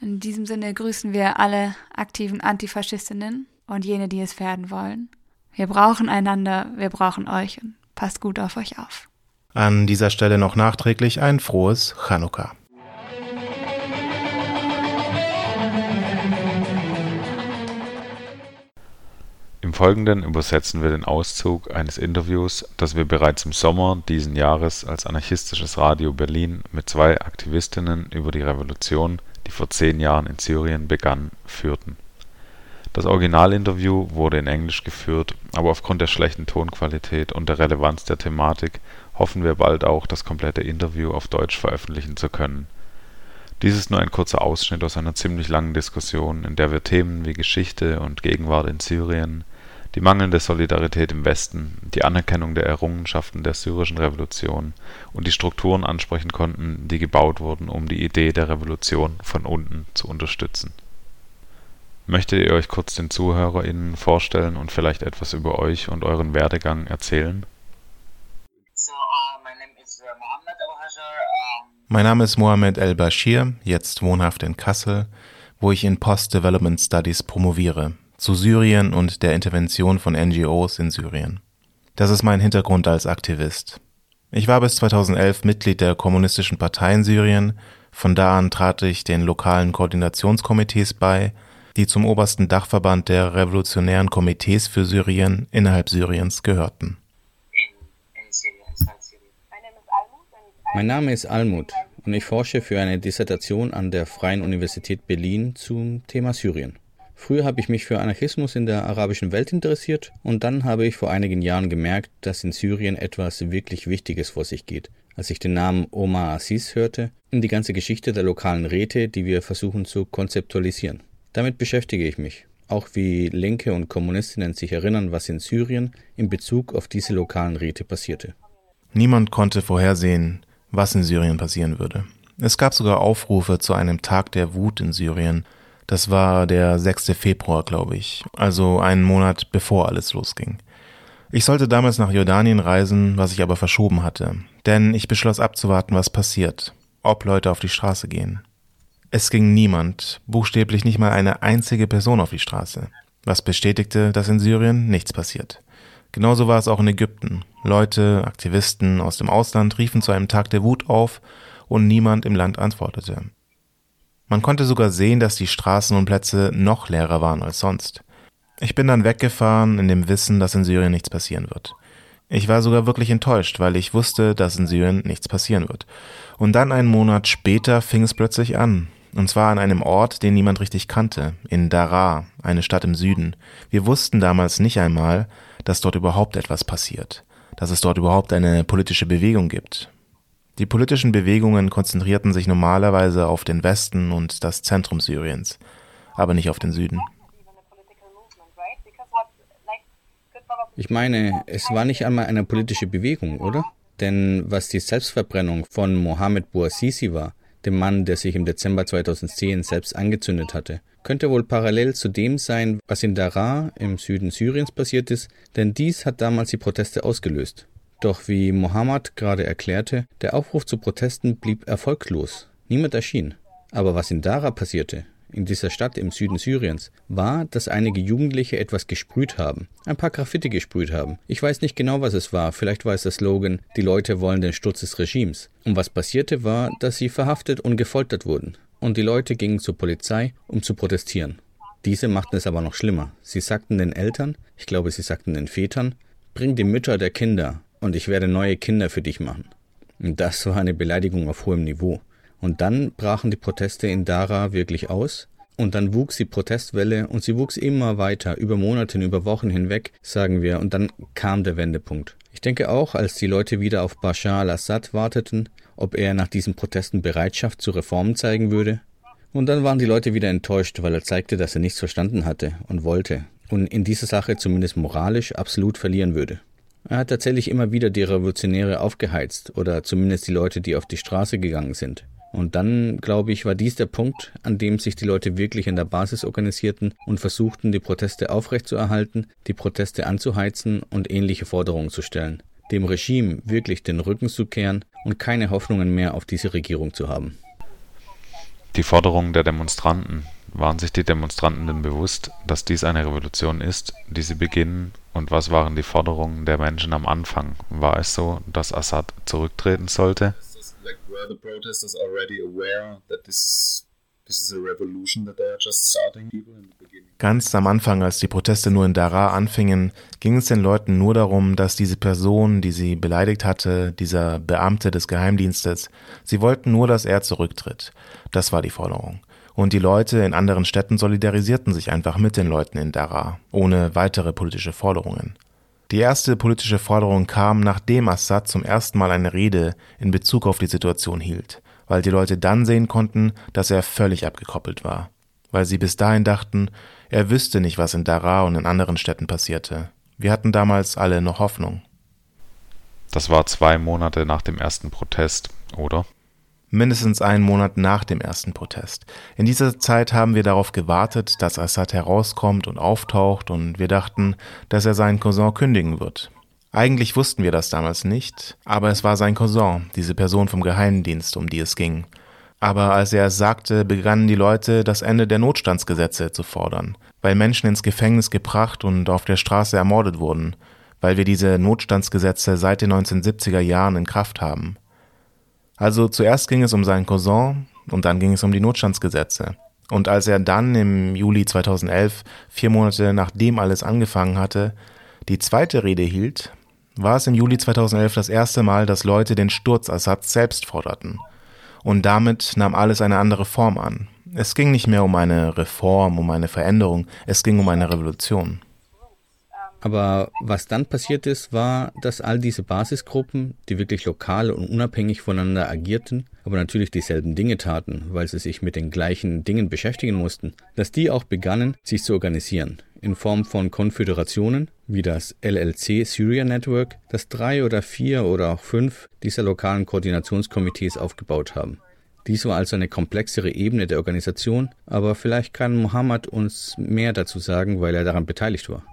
In diesem Sinne grüßen wir alle aktiven Antifaschistinnen und jene, die es werden wollen. Wir brauchen einander, wir brauchen euch und passt gut auf euch auf. An dieser Stelle noch nachträglich ein frohes Chanukka. Im Folgenden übersetzen wir den Auszug eines Interviews, das wir bereits im Sommer diesen Jahres als Anarchistisches Radio Berlin mit zwei Aktivistinnen über die Revolution, die vor zehn Jahren in Syrien begann, führten. Das Originalinterview wurde in Englisch geführt, aber aufgrund der schlechten Tonqualität und der Relevanz der Thematik hoffen wir bald auch das komplette Interview auf Deutsch veröffentlichen zu können. Dies ist nur ein kurzer Ausschnitt aus einer ziemlich langen Diskussion, in der wir Themen wie Geschichte und Gegenwart in Syrien die mangelnde Solidarität im Westen, die Anerkennung der Errungenschaften der syrischen Revolution und die Strukturen ansprechen konnten, die gebaut wurden, um die Idee der Revolution von unten zu unterstützen. Möchtet ihr euch kurz den ZuhörerInnen vorstellen und vielleicht etwas über euch und euren Werdegang erzählen? Mein Name ist Mohamed El-Bashir, jetzt wohnhaft in Kassel, wo ich in Post-Development Studies promoviere zu Syrien und der Intervention von NGOs in Syrien. Das ist mein Hintergrund als Aktivist. Ich war bis 2011 Mitglied der Kommunistischen Partei in Syrien, von da an trat ich den lokalen Koordinationskomitees bei, die zum obersten Dachverband der revolutionären Komitees für Syrien innerhalb Syriens gehörten. Mein Name ist Almut und ich forsche für eine Dissertation an der Freien Universität Berlin zum Thema Syrien. Früher habe ich mich für Anarchismus in der arabischen Welt interessiert und dann habe ich vor einigen Jahren gemerkt, dass in Syrien etwas wirklich Wichtiges vor sich geht. Als ich den Namen Omar Aziz hörte und die ganze Geschichte der lokalen Räte, die wir versuchen zu konzeptualisieren. Damit beschäftige ich mich. Auch wie Linke und Kommunistinnen sich erinnern, was in Syrien in Bezug auf diese lokalen Räte passierte. Niemand konnte vorhersehen, was in Syrien passieren würde. Es gab sogar Aufrufe zu einem Tag der Wut in Syrien, das war der 6. Februar, glaube ich, also einen Monat bevor alles losging. Ich sollte damals nach Jordanien reisen, was ich aber verschoben hatte, denn ich beschloss abzuwarten, was passiert, ob Leute auf die Straße gehen. Es ging niemand, buchstäblich nicht mal eine einzige Person auf die Straße. was bestätigte, dass in Syrien nichts passiert. Genauso war es auch in Ägypten. Leute, Aktivisten aus dem Ausland riefen zu einem Tag der Wut auf und niemand im Land antwortete. Man konnte sogar sehen, dass die Straßen und Plätze noch leerer waren als sonst. Ich bin dann weggefahren in dem Wissen, dass in Syrien nichts passieren wird. Ich war sogar wirklich enttäuscht, weil ich wusste, dass in Syrien nichts passieren wird. Und dann einen Monat später fing es plötzlich an. Und zwar an einem Ort, den niemand richtig kannte, in Daraa, eine Stadt im Süden. Wir wussten damals nicht einmal, dass dort überhaupt etwas passiert, dass es dort überhaupt eine politische Bewegung gibt. Die politischen Bewegungen konzentrierten sich normalerweise auf den Westen und das Zentrum Syriens, aber nicht auf den Süden. Ich meine, es war nicht einmal eine politische Bewegung, oder? Denn was die Selbstverbrennung von Mohammed Bouazizi war, dem Mann, der sich im Dezember 2010 selbst angezündet hatte, könnte wohl parallel zu dem sein, was in Daraa im Süden Syriens passiert ist, denn dies hat damals die Proteste ausgelöst. Doch wie Mohammed gerade erklärte, der Aufruf zu Protesten blieb erfolglos. Niemand erschien. Aber was in Daraa passierte, in dieser Stadt im Süden Syriens war, dass einige Jugendliche etwas gesprüht haben, ein paar Graffiti gesprüht haben. Ich weiß nicht genau, was es war, vielleicht war es der Slogan, die Leute wollen den Sturz des Regimes. Und was passierte war, dass sie verhaftet und gefoltert wurden. Und die Leute gingen zur Polizei, um zu protestieren. Diese machten es aber noch schlimmer. Sie sagten den Eltern, ich glaube, sie sagten den Vätern, bring die Mütter der Kinder und ich werde neue Kinder für dich machen. Und das war eine Beleidigung auf hohem Niveau. Und dann brachen die Proteste in Dara wirklich aus. Und dann wuchs die Protestwelle und sie wuchs immer weiter, über Monate, über Wochen hinweg, sagen wir. Und dann kam der Wendepunkt. Ich denke auch, als die Leute wieder auf Bashar al-Assad warteten, ob er nach diesen Protesten Bereitschaft zu Reformen zeigen würde. Und dann waren die Leute wieder enttäuscht, weil er zeigte, dass er nichts verstanden hatte und wollte und in dieser Sache zumindest moralisch absolut verlieren würde. Er hat tatsächlich immer wieder die Revolutionäre aufgeheizt oder zumindest die Leute, die auf die Straße gegangen sind. Und dann, glaube ich, war dies der Punkt, an dem sich die Leute wirklich in der Basis organisierten und versuchten, die Proteste aufrechtzuerhalten, die Proteste anzuheizen und ähnliche Forderungen zu stellen. Dem Regime wirklich den Rücken zu kehren und keine Hoffnungen mehr auf diese Regierung zu haben. Die Forderungen der Demonstranten. Waren sich die Demonstranten denn bewusst, dass dies eine Revolution ist, die sie beginnen? Und was waren die Forderungen der Menschen am Anfang? War es so, dass Assad zurücktreten sollte? Ganz am Anfang, als die Proteste nur in Daraa anfingen, ging es den Leuten nur darum, dass diese Person, die sie beleidigt hatte, dieser Beamte des Geheimdienstes, sie wollten nur, dass er zurücktritt. Das war die Forderung. Und die Leute in anderen Städten solidarisierten sich einfach mit den Leuten in Daraa, ohne weitere politische Forderungen. Die erste politische Forderung kam, nachdem Assad zum ersten Mal eine Rede in Bezug auf die Situation hielt, weil die Leute dann sehen konnten, dass er völlig abgekoppelt war, weil sie bis dahin dachten, er wüsste nicht, was in Daraa und in anderen Städten passierte. Wir hatten damals alle noch Hoffnung. Das war zwei Monate nach dem ersten Protest, oder? Mindestens einen Monat nach dem ersten Protest. In dieser Zeit haben wir darauf gewartet, dass Assad herauskommt und auftaucht und wir dachten, dass er seinen Cousin kündigen wird. Eigentlich wussten wir das damals nicht, aber es war sein Cousin, diese Person vom Geheimdienst, um die es ging. Aber als er es sagte, begannen die Leute, das Ende der Notstandsgesetze zu fordern, weil Menschen ins Gefängnis gebracht und auf der Straße ermordet wurden, weil wir diese Notstandsgesetze seit den 1970er Jahren in Kraft haben. Also zuerst ging es um seinen Cousin und dann ging es um die Notstandsgesetze. Und als er dann im Juli 2011, vier Monate nachdem alles angefangen hatte, die zweite Rede hielt, war es im Juli 2011 das erste Mal, dass Leute den Sturz Assads selbst forderten. Und damit nahm alles eine andere Form an. Es ging nicht mehr um eine Reform, um eine Veränderung, es ging um eine Revolution. Aber was dann passiert ist, war, dass all diese Basisgruppen, die wirklich lokal und unabhängig voneinander agierten, aber natürlich dieselben Dinge taten, weil sie sich mit den gleichen Dingen beschäftigen mussten, dass die auch begannen, sich zu organisieren, in Form von Konföderationen, wie das LLC Syria Network, das drei oder vier oder auch fünf dieser lokalen Koordinationskomitees aufgebaut haben. Dies war also eine komplexere Ebene der Organisation, aber vielleicht kann Mohammed uns mehr dazu sagen, weil er daran beteiligt war.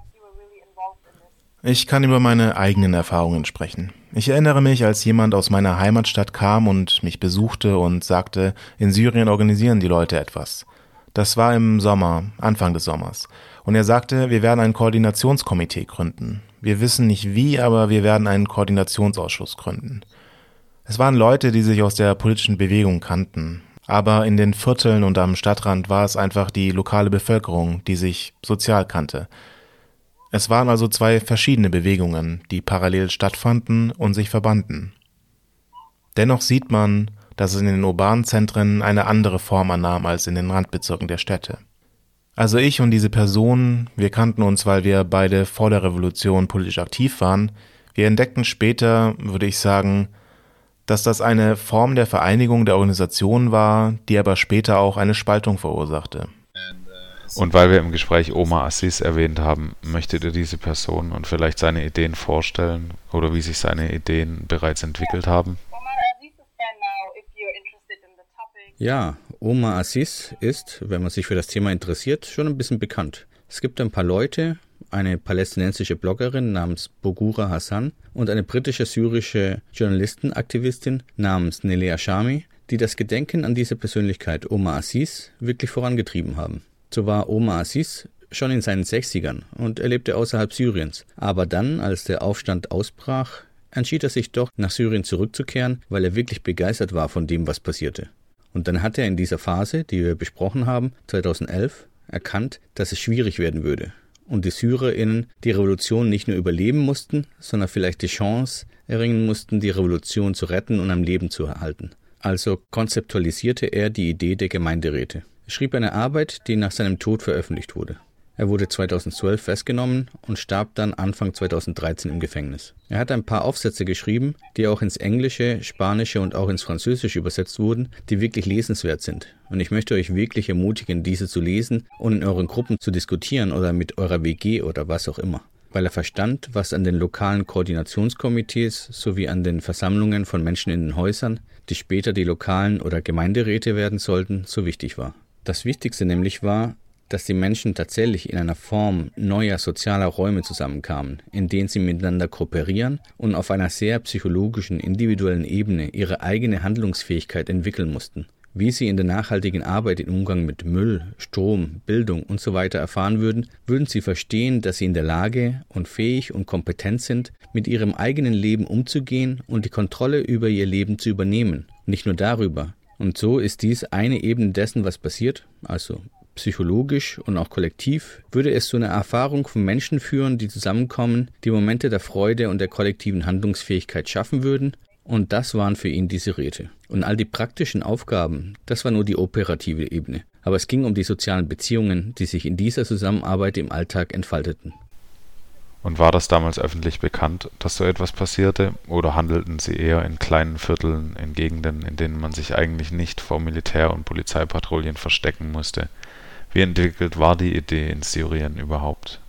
Ich kann über meine eigenen Erfahrungen sprechen. Ich erinnere mich, als jemand aus meiner Heimatstadt kam und mich besuchte und sagte, in Syrien organisieren die Leute etwas. Das war im Sommer, Anfang des Sommers. Und er sagte, wir werden ein Koordinationskomitee gründen. Wir wissen nicht wie, aber wir werden einen Koordinationsausschuss gründen. Es waren Leute, die sich aus der politischen Bewegung kannten. Aber in den Vierteln und am Stadtrand war es einfach die lokale Bevölkerung, die sich sozial kannte. Es waren also zwei verschiedene Bewegungen, die parallel stattfanden und sich verbanden. Dennoch sieht man, dass es in den urbanen Zentren eine andere Form annahm als in den Randbezirken der Städte. Also ich und diese Person, wir kannten uns, weil wir beide vor der Revolution politisch aktiv waren. Wir entdeckten später, würde ich sagen, dass das eine Form der Vereinigung der Organisation war, die aber später auch eine Spaltung verursachte. Und weil wir im Gespräch Omar Assis erwähnt haben, möchtet ihr diese Person und vielleicht seine Ideen vorstellen oder wie sich seine Ideen bereits entwickelt haben? Ja, Omar Assis ist, wenn man sich für das Thema interessiert, schon ein bisschen bekannt. Es gibt ein paar Leute, eine palästinensische Bloggerin namens Bogura Hassan und eine britische syrische Journalistenaktivistin namens Nelea Shami, die das Gedenken an diese Persönlichkeit Omar Assis wirklich vorangetrieben haben. So war Omar Assis schon in seinen 60ern und er lebte außerhalb Syriens. Aber dann, als der Aufstand ausbrach, entschied er sich doch, nach Syrien zurückzukehren, weil er wirklich begeistert war von dem, was passierte. Und dann hat er in dieser Phase, die wir besprochen haben, 2011, erkannt, dass es schwierig werden würde und die SyrerInnen die Revolution nicht nur überleben mussten, sondern vielleicht die Chance erringen mussten, die Revolution zu retten und am Leben zu erhalten. Also konzeptualisierte er die Idee der Gemeinderäte. Er schrieb eine Arbeit, die nach seinem Tod veröffentlicht wurde. Er wurde 2012 festgenommen und starb dann Anfang 2013 im Gefängnis. Er hat ein paar Aufsätze geschrieben, die auch ins Englische, Spanische und auch ins Französische übersetzt wurden, die wirklich lesenswert sind. Und ich möchte euch wirklich ermutigen, diese zu lesen und in euren Gruppen zu diskutieren oder mit eurer WG oder was auch immer weil er verstand, was an den lokalen Koordinationskomitees sowie an den Versammlungen von Menschen in den Häusern, die später die lokalen oder Gemeinderäte werden sollten, so wichtig war. Das Wichtigste nämlich war, dass die Menschen tatsächlich in einer Form neuer sozialer Räume zusammenkamen, in denen sie miteinander kooperieren und auf einer sehr psychologischen, individuellen Ebene ihre eigene Handlungsfähigkeit entwickeln mussten. Wie sie in der nachhaltigen Arbeit im Umgang mit Müll, Strom, Bildung usw. So erfahren würden, würden sie verstehen, dass sie in der Lage und fähig und kompetent sind, mit ihrem eigenen Leben umzugehen und die Kontrolle über ihr Leben zu übernehmen. Nicht nur darüber. Und so ist dies eine Ebene dessen, was passiert, also psychologisch und auch kollektiv, würde es zu einer Erfahrung von Menschen führen, die zusammenkommen, die Momente der Freude und der kollektiven Handlungsfähigkeit schaffen würden. Und das waren für ihn diese Räte. Und all die praktischen Aufgaben, das war nur die operative Ebene. Aber es ging um die sozialen Beziehungen, die sich in dieser Zusammenarbeit im Alltag entfalteten. Und war das damals öffentlich bekannt, dass so etwas passierte, oder handelten sie eher in kleinen Vierteln, in Gegenden, in denen man sich eigentlich nicht vor Militär- und Polizeipatrouillen verstecken musste? Wie entwickelt war die Idee in Syrien überhaupt?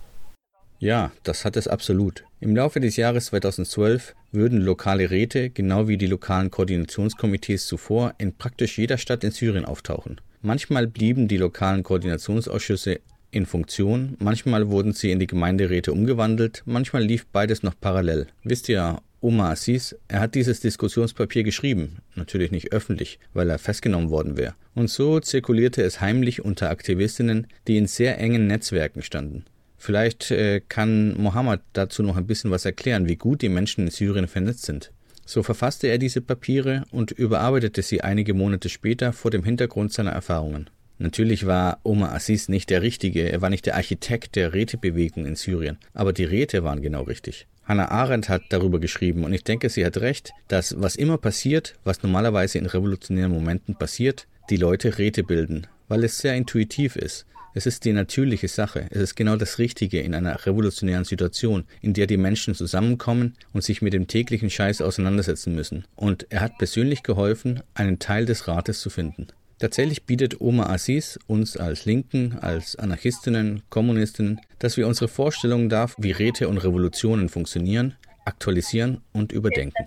Ja, das hat es absolut. Im Laufe des Jahres 2012 würden lokale Räte, genau wie die lokalen Koordinationskomitees zuvor, in praktisch jeder Stadt in Syrien auftauchen. Manchmal blieben die lokalen Koordinationsausschüsse in Funktion, manchmal wurden sie in die Gemeinderäte umgewandelt, manchmal lief beides noch parallel. Wisst ihr, Omar Assis, er hat dieses Diskussionspapier geschrieben, natürlich nicht öffentlich, weil er festgenommen worden wäre. Und so zirkulierte es heimlich unter Aktivistinnen, die in sehr engen Netzwerken standen. Vielleicht äh, kann Mohammed dazu noch ein bisschen was erklären, wie gut die Menschen in Syrien vernetzt sind. So verfasste er diese Papiere und überarbeitete sie einige Monate später vor dem Hintergrund seiner Erfahrungen. Natürlich war Omar Assis nicht der Richtige, er war nicht der Architekt der Rätebewegung in Syrien, aber die Räte waren genau richtig. Hannah Arendt hat darüber geschrieben und ich denke, sie hat recht, dass was immer passiert, was normalerweise in revolutionären Momenten passiert, die Leute Räte bilden, weil es sehr intuitiv ist. Es ist die natürliche Sache. Es ist genau das Richtige in einer revolutionären Situation, in der die Menschen zusammenkommen und sich mit dem täglichen Scheiß auseinandersetzen müssen. Und er hat persönlich geholfen, einen Teil des Rates zu finden. Tatsächlich bietet Omar Aziz uns als Linken, als Anarchistinnen, Kommunistinnen, dass wir unsere Vorstellungen davon, wie Räte und Revolutionen funktionieren, aktualisieren und überdenken.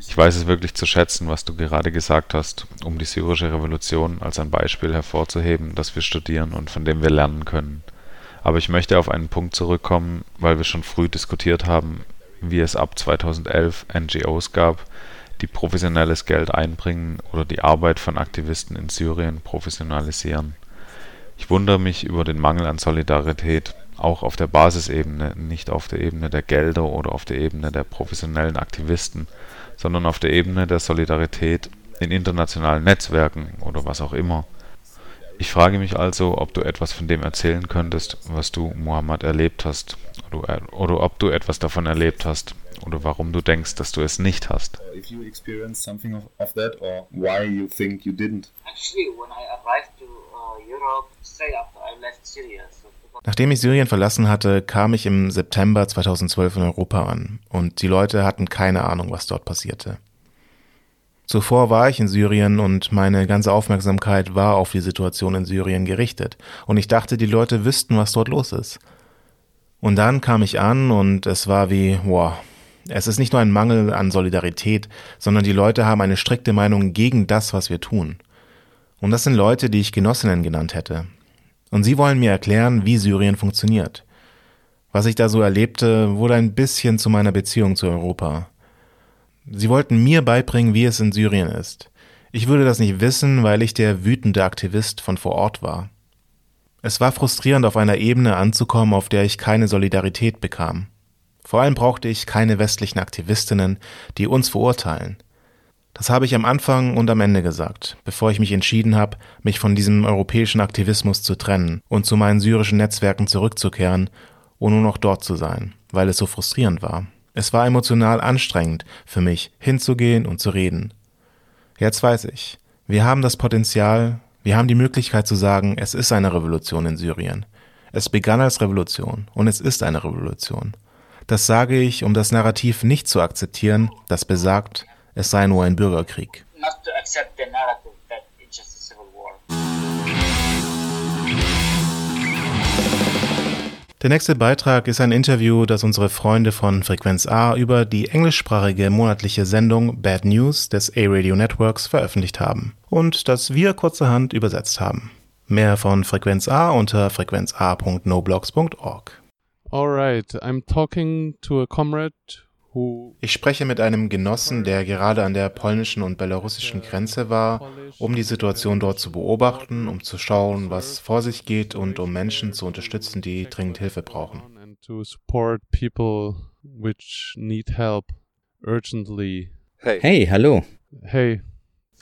Ich weiß es wirklich zu schätzen, was du gerade gesagt hast, um die syrische Revolution als ein Beispiel hervorzuheben, das wir studieren und von dem wir lernen können. Aber ich möchte auf einen Punkt zurückkommen, weil wir schon früh diskutiert haben, wie es ab 2011 NGOs gab, die professionelles Geld einbringen oder die Arbeit von Aktivisten in Syrien professionalisieren. Ich wundere mich über den Mangel an Solidarität, auch auf der Basisebene, nicht auf der Ebene der Gelder oder auf der Ebene der professionellen Aktivisten, sondern auf der Ebene der Solidarität in internationalen Netzwerken oder was auch immer. Ich frage mich also, ob du etwas von dem erzählen könntest, was du Mohammed erlebt hast, oder, oder ob du etwas davon erlebt hast, oder warum du denkst, dass du es nicht hast. If you experienced something of, of that or why you think you didn't. Actually, when I arrived to uh, Europe straight after I left Syria, so Nachdem ich Syrien verlassen hatte, kam ich im September 2012 in Europa an und die Leute hatten keine Ahnung, was dort passierte. Zuvor war ich in Syrien und meine ganze Aufmerksamkeit war auf die Situation in Syrien gerichtet und ich dachte, die Leute wüssten, was dort los ist. Und dann kam ich an und es war wie, wow, es ist nicht nur ein Mangel an Solidarität, sondern die Leute haben eine strikte Meinung gegen das, was wir tun. Und das sind Leute, die ich Genossinnen genannt hätte. Und sie wollen mir erklären, wie Syrien funktioniert. Was ich da so erlebte, wurde ein bisschen zu meiner Beziehung zu Europa. Sie wollten mir beibringen, wie es in Syrien ist. Ich würde das nicht wissen, weil ich der wütende Aktivist von vor Ort war. Es war frustrierend, auf einer Ebene anzukommen, auf der ich keine Solidarität bekam. Vor allem brauchte ich keine westlichen Aktivistinnen, die uns verurteilen. Das habe ich am Anfang und am Ende gesagt, bevor ich mich entschieden habe, mich von diesem europäischen Aktivismus zu trennen und zu meinen syrischen Netzwerken zurückzukehren und nur noch dort zu sein, weil es so frustrierend war. Es war emotional anstrengend für mich, hinzugehen und zu reden. Jetzt weiß ich, wir haben das Potenzial, wir haben die Möglichkeit zu sagen, es ist eine Revolution in Syrien. Es begann als Revolution und es ist eine Revolution. Das sage ich, um das Narrativ nicht zu akzeptieren, das besagt, es sei nur ein Bürgerkrieg. Der nächste Beitrag ist ein Interview, das unsere Freunde von Frequenz A über die englischsprachige monatliche Sendung Bad News des A-Radio Networks veröffentlicht haben und das wir kurzerhand übersetzt haben. Mehr von Frequenz A unter frequenza.noblogs.org. Alright, I'm talking to a comrade ich spreche mit einem Genossen, der gerade an der polnischen und belarussischen Grenze war, um die Situation dort zu beobachten, um zu schauen, was vor sich geht und um Menschen zu unterstützen, die dringend Hilfe brauchen. Hey, hallo. Hey.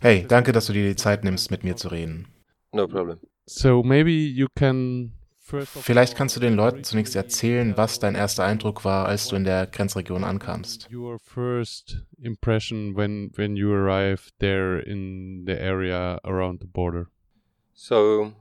Hey, danke, dass du dir die Zeit nimmst, mit mir zu reden. No problem. So maybe you can Vielleicht kannst du den Leuten zunächst erzählen, was dein erster Eindruck war, als du in der Grenzregion ankamst. Your first impression when when you arrived there in the area around the border. So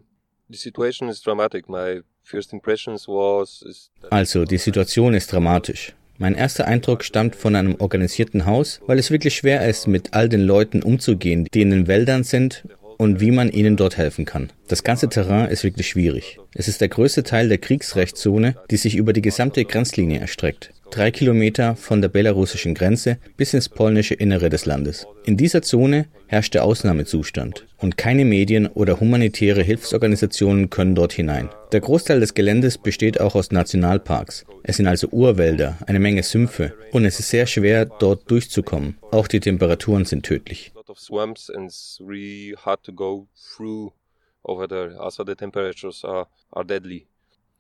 the situation is dramatic. My first impressions was Also, die Situation ist dramatisch. Mein erster Eindruck stammt von einem organisierten Haus, weil es wirklich schwer ist, mit all den Leuten umzugehen, die in den Wäldern sind und wie man ihnen dort helfen kann. Das ganze Terrain ist wirklich schwierig. Es ist der größte Teil der Kriegsrechtszone, die sich über die gesamte Grenzlinie erstreckt. Drei Kilometer von der belarussischen Grenze bis ins polnische Innere des Landes. In dieser Zone herrscht der Ausnahmezustand und keine Medien oder humanitäre Hilfsorganisationen können dort hinein. Der Großteil des Geländes besteht auch aus Nationalparks. Es sind also Urwälder, eine Menge Sümpfe und es ist sehr schwer, dort durchzukommen. Auch die Temperaturen sind tödlich of swamps and it's really hard to go through over there. Also the temperatures are, are deadly.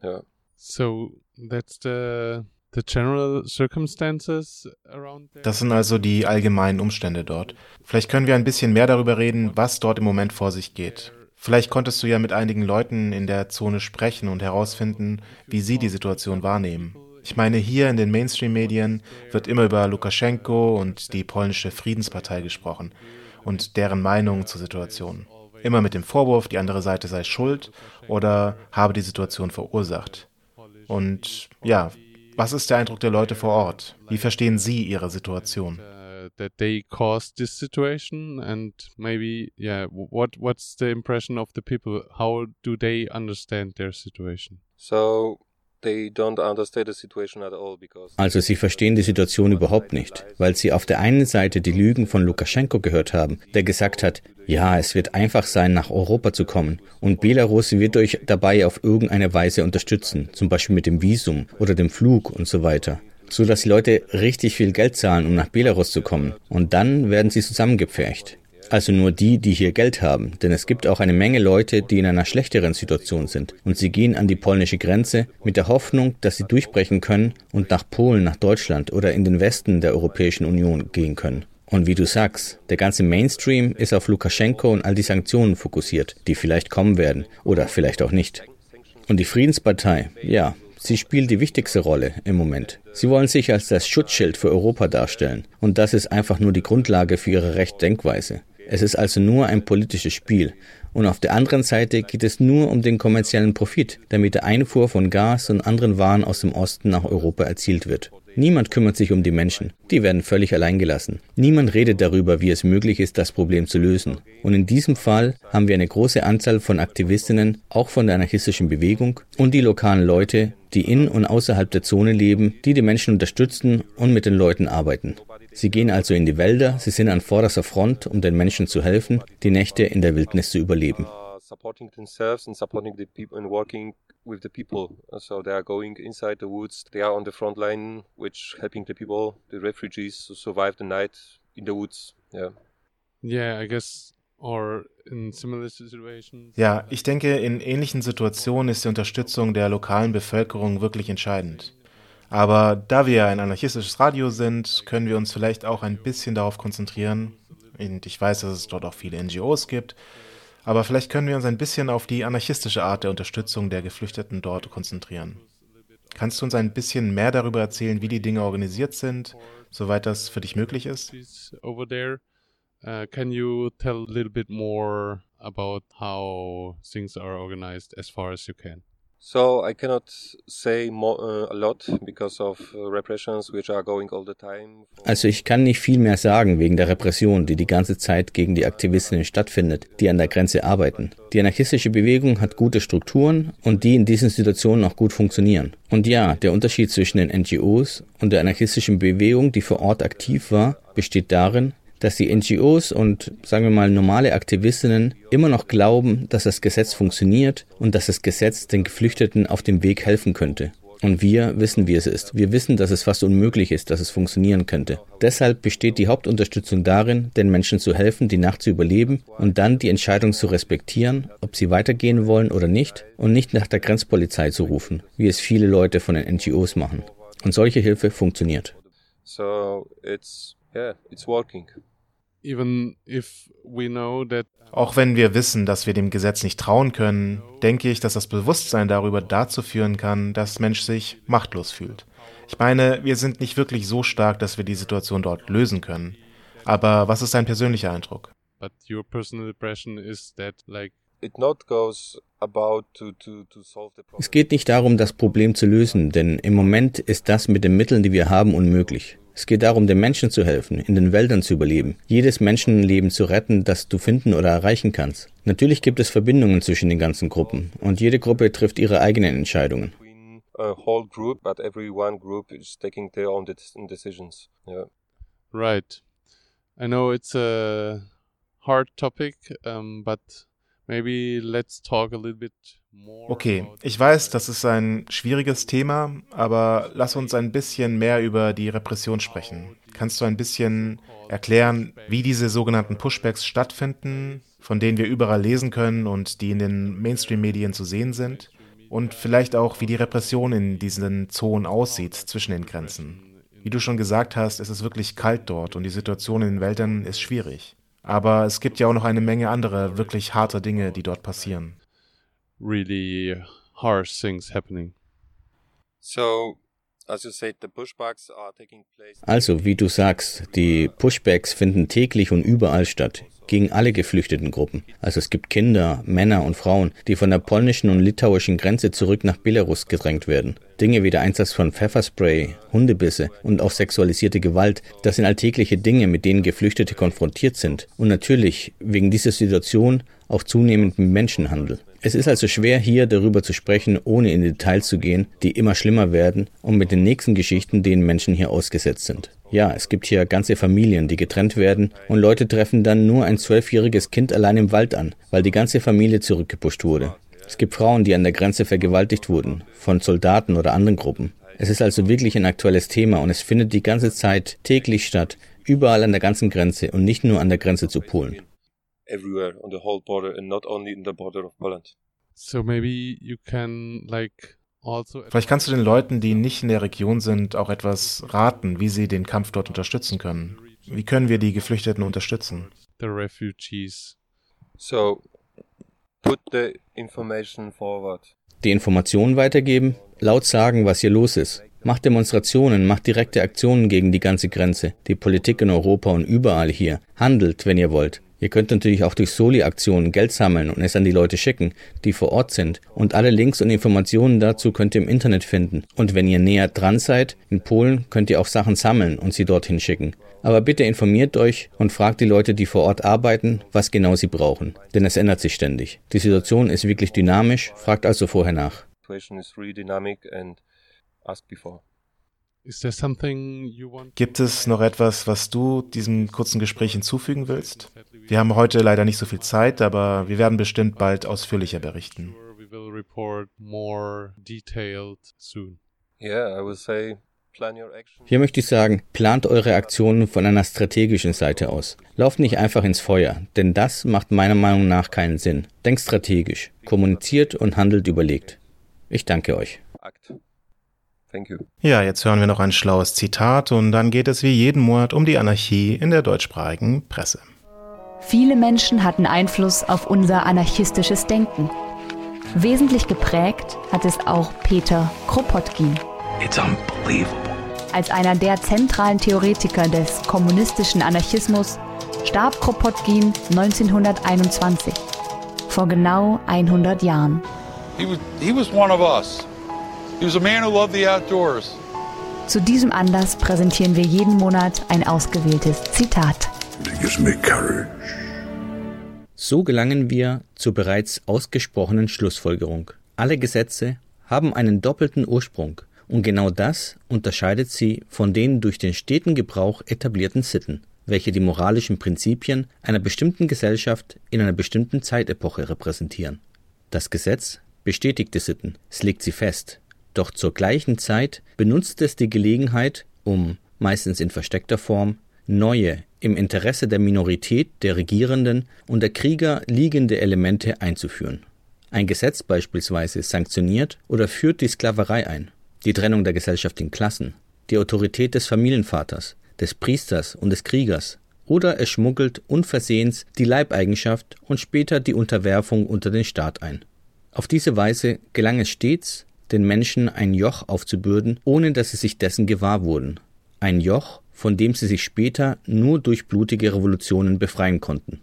Yeah. So that's the the general circumstances around there. Das sind also die allgemeinen Umstände dort. Vielleicht können wir ein bisschen mehr darüber reden, was dort im Moment vor sich geht. Vielleicht konntest du ja mit einigen Leuten in der Zone sprechen und herausfinden, wie sie die Situation wahrnehmen. Ich meine, hier in den Mainstream-Medien wird immer über Lukaschenko und die polnische Friedenspartei gesprochen und deren Meinung zur Situation. Immer mit dem Vorwurf, die andere Seite sei schuld oder habe die Situation verursacht. Und ja, was ist der Eindruck der Leute vor Ort? Wie verstehen sie ihre Situation? that they caused this situation and maybe yeah what what's the impression of the people how do they understand their situation so also sie verstehen die Situation überhaupt nicht, weil sie auf der einen Seite die Lügen von Lukaschenko gehört haben, der gesagt hat, ja, es wird einfach sein, nach Europa zu kommen und Belarus wird euch dabei auf irgendeine Weise unterstützen, zum Beispiel mit dem Visum oder dem Flug und so weiter so dass die Leute richtig viel Geld zahlen, um nach Belarus zu kommen. Und dann werden sie zusammengepfercht. Also nur die, die hier Geld haben, denn es gibt auch eine Menge Leute, die in einer schlechteren Situation sind und sie gehen an die polnische Grenze mit der Hoffnung, dass sie durchbrechen können und nach Polen, nach Deutschland oder in den Westen der Europäischen Union gehen können. Und wie du sagst, der ganze Mainstream ist auf Lukaschenko und all die Sanktionen fokussiert, die vielleicht kommen werden oder vielleicht auch nicht. Und die Friedenspartei, ja, sie spielt die wichtigste Rolle im Moment. Sie wollen sich als das Schutzschild für Europa darstellen. Und das ist einfach nur die Grundlage für ihre Rechtdenkweise. Es ist also nur ein politisches Spiel. Und auf der anderen Seite geht es nur um den kommerziellen Profit, der mit der Einfuhr von Gas und anderen Waren aus dem Osten nach Europa erzielt wird. Niemand kümmert sich um die Menschen. Die werden völlig allein gelassen. Niemand redet darüber, wie es möglich ist, das Problem zu lösen. Und in diesem Fall haben wir eine große Anzahl von Aktivistinnen, auch von der anarchistischen Bewegung, und die lokalen Leute, die in und außerhalb der Zone leben, die die Menschen unterstützen und mit den Leuten arbeiten. Sie gehen also in die Wälder, sie sind an vorderster Front, um den Menschen zu helfen, die Nächte in der Wildnis zu überleben. supporting themselves and supporting the people and working with the people. So they are going inside the woods. They are on the front line, which helping the people, the refugees, to survive the night in the woods. Yeah. Yeah, I guess. Ja, ich denke, in ähnlichen Situationen ist die Unterstützung der lokalen Bevölkerung wirklich entscheidend. Aber da wir ein anarchistisches Radio sind, können wir uns vielleicht auch ein bisschen darauf konzentrieren. Und ich weiß, dass es dort auch viele NGOs gibt aber vielleicht können wir uns ein bisschen auf die anarchistische Art der Unterstützung der Geflüchteten dort konzentrieren. Kannst du uns ein bisschen mehr darüber erzählen, wie die Dinge organisiert sind, soweit das für dich möglich ist? Uh, can you tell a little bit more about how things are organized as far as you can? So I cannot say more, uh, a lot because of uh, repressions which are going all the time. Also ich kann nicht viel mehr sagen wegen der Repression, die die ganze Zeit gegen die Aktivistinnen stattfindet, die an der Grenze arbeiten. Die anarchistische Bewegung hat gute Strukturen und die in diesen Situationen auch gut funktionieren. Und ja, der Unterschied zwischen den NGOs und der anarchistischen Bewegung, die vor Ort aktiv war, besteht darin, dass die NGOs und sagen wir mal normale Aktivistinnen immer noch glauben, dass das Gesetz funktioniert und dass das Gesetz den Geflüchteten auf dem Weg helfen könnte. Und wir wissen, wie es ist. Wir wissen, dass es fast unmöglich ist, dass es funktionieren könnte. Deshalb besteht die Hauptunterstützung darin, den Menschen zu helfen, die Nacht zu überleben und dann die Entscheidung zu respektieren, ob sie weitergehen wollen oder nicht und nicht nach der Grenzpolizei zu rufen, wie es viele Leute von den NGOs machen. Und solche Hilfe funktioniert. So it's yeah, it's working. Auch wenn wir wissen, dass wir dem Gesetz nicht trauen können, denke ich, dass das Bewusstsein darüber dazu führen kann, dass Mensch sich machtlos fühlt. Ich meine, wir sind nicht wirklich so stark, dass wir die Situation dort lösen können. Aber was ist dein persönlicher Eindruck? Es geht nicht darum, das Problem zu lösen, denn im Moment ist das mit den Mitteln, die wir haben, unmöglich. Es geht darum, den Menschen zu helfen, in den Wäldern zu überleben, jedes Menschenleben zu retten, das du finden oder erreichen kannst. Natürlich gibt es Verbindungen zwischen den ganzen Gruppen und jede Gruppe trifft ihre eigenen Entscheidungen. A whole group, but every one group is taking their own decisions. Yeah. Right. I know it's a hard topic, um, but maybe let's talk a little bit Okay, ich weiß, das ist ein schwieriges Thema, aber lass uns ein bisschen mehr über die Repression sprechen. Kannst du ein bisschen erklären, wie diese sogenannten Pushbacks stattfinden, von denen wir überall lesen können und die in den Mainstream-Medien zu sehen sind? Und vielleicht auch, wie die Repression in diesen Zonen aussieht zwischen den Grenzen. Wie du schon gesagt hast, es ist wirklich kalt dort und die Situation in den Wäldern ist schwierig. Aber es gibt ja auch noch eine Menge andere wirklich harte Dinge, die dort passieren really harsh things happening. So, also, wie du sagst, die Pushbacks finden täglich und überall statt, gegen alle geflüchteten Gruppen. Also es gibt Kinder, Männer und Frauen, die von der polnischen und litauischen Grenze zurück nach Belarus gedrängt werden. Dinge wie der Einsatz von Pfefferspray, Hundebisse und auch sexualisierte Gewalt, das sind alltägliche Dinge, mit denen Geflüchtete konfrontiert sind. Und natürlich, wegen dieser Situation, auch zunehmend Menschenhandel. Es ist also schwer, hier darüber zu sprechen, ohne in Details zu gehen, die immer schlimmer werden und mit den nächsten Geschichten, denen Menschen hier ausgesetzt sind. Ja, es gibt hier ganze Familien, die getrennt werden und Leute treffen dann nur ein zwölfjähriges Kind allein im Wald an, weil die ganze Familie zurückgepusht wurde. Es gibt Frauen, die an der Grenze vergewaltigt wurden, von Soldaten oder anderen Gruppen. Es ist also wirklich ein aktuelles Thema und es findet die ganze Zeit täglich statt, überall an der ganzen Grenze und nicht nur an der Grenze zu Polen. So maybe you can like Vielleicht kannst du den Leuten, die nicht in der Region sind, auch etwas raten, wie sie den Kampf dort unterstützen können. Wie können wir die Geflüchteten unterstützen? The refugees. So put the information forward. Die Informationen weitergeben, laut sagen, was hier los ist. Macht Demonstrationen, macht direkte Aktionen gegen die ganze Grenze, die Politik in Europa und überall hier. Handelt, wenn ihr wollt. Ihr könnt natürlich auch durch Soli-Aktionen Geld sammeln und es an die Leute schicken, die vor Ort sind. Und alle Links und Informationen dazu könnt ihr im Internet finden. Und wenn ihr näher dran seid, in Polen, könnt ihr auch Sachen sammeln und sie dorthin schicken. Aber bitte informiert euch und fragt die Leute, die vor Ort arbeiten, was genau sie brauchen. Denn es ändert sich ständig. Die Situation ist wirklich dynamisch, fragt also vorher nach. Gibt es noch etwas, was du diesem kurzen Gespräch hinzufügen willst? Wir haben heute leider nicht so viel Zeit, aber wir werden bestimmt bald ausführlicher berichten. Hier möchte ich sagen, plant eure Aktionen von einer strategischen Seite aus. Lauft nicht einfach ins Feuer, denn das macht meiner Meinung nach keinen Sinn. Denkt strategisch, kommuniziert und handelt überlegt. Ich danke euch. Ja, jetzt hören wir noch ein schlaues Zitat und dann geht es wie jeden Monat um die Anarchie in der deutschsprachigen Presse. Viele Menschen hatten Einfluss auf unser anarchistisches Denken. Wesentlich geprägt hat es auch Peter Kropotkin. Als einer der zentralen Theoretiker des kommunistischen Anarchismus starb Kropotkin 1921, vor genau 100 Jahren. He was, he was one of us. He was a man who loved the outdoors. Zu diesem Anlass präsentieren wir jeden Monat ein ausgewähltes Zitat. So gelangen wir zur bereits ausgesprochenen Schlussfolgerung. Alle Gesetze haben einen doppelten Ursprung und genau das unterscheidet sie von den durch den steten Gebrauch etablierten Sitten, welche die moralischen Prinzipien einer bestimmten Gesellschaft in einer bestimmten Zeitepoche repräsentieren. Das Gesetz bestätigt die Sitten, es legt sie fest, doch zur gleichen Zeit benutzt es die Gelegenheit, um, meistens in versteckter Form, neue, im Interesse der Minorität, der Regierenden und der Krieger liegende Elemente einzuführen. Ein Gesetz beispielsweise sanktioniert oder führt die Sklaverei ein, die Trennung der Gesellschaft in Klassen, die Autorität des Familienvaters, des Priesters und des Kriegers, oder es schmuggelt unversehens die Leibeigenschaft und später die Unterwerfung unter den Staat ein. Auf diese Weise gelang es stets, den Menschen ein Joch aufzubürden, ohne dass sie sich dessen gewahr wurden. Ein Joch, von dem sie sich später nur durch blutige Revolutionen befreien konnten.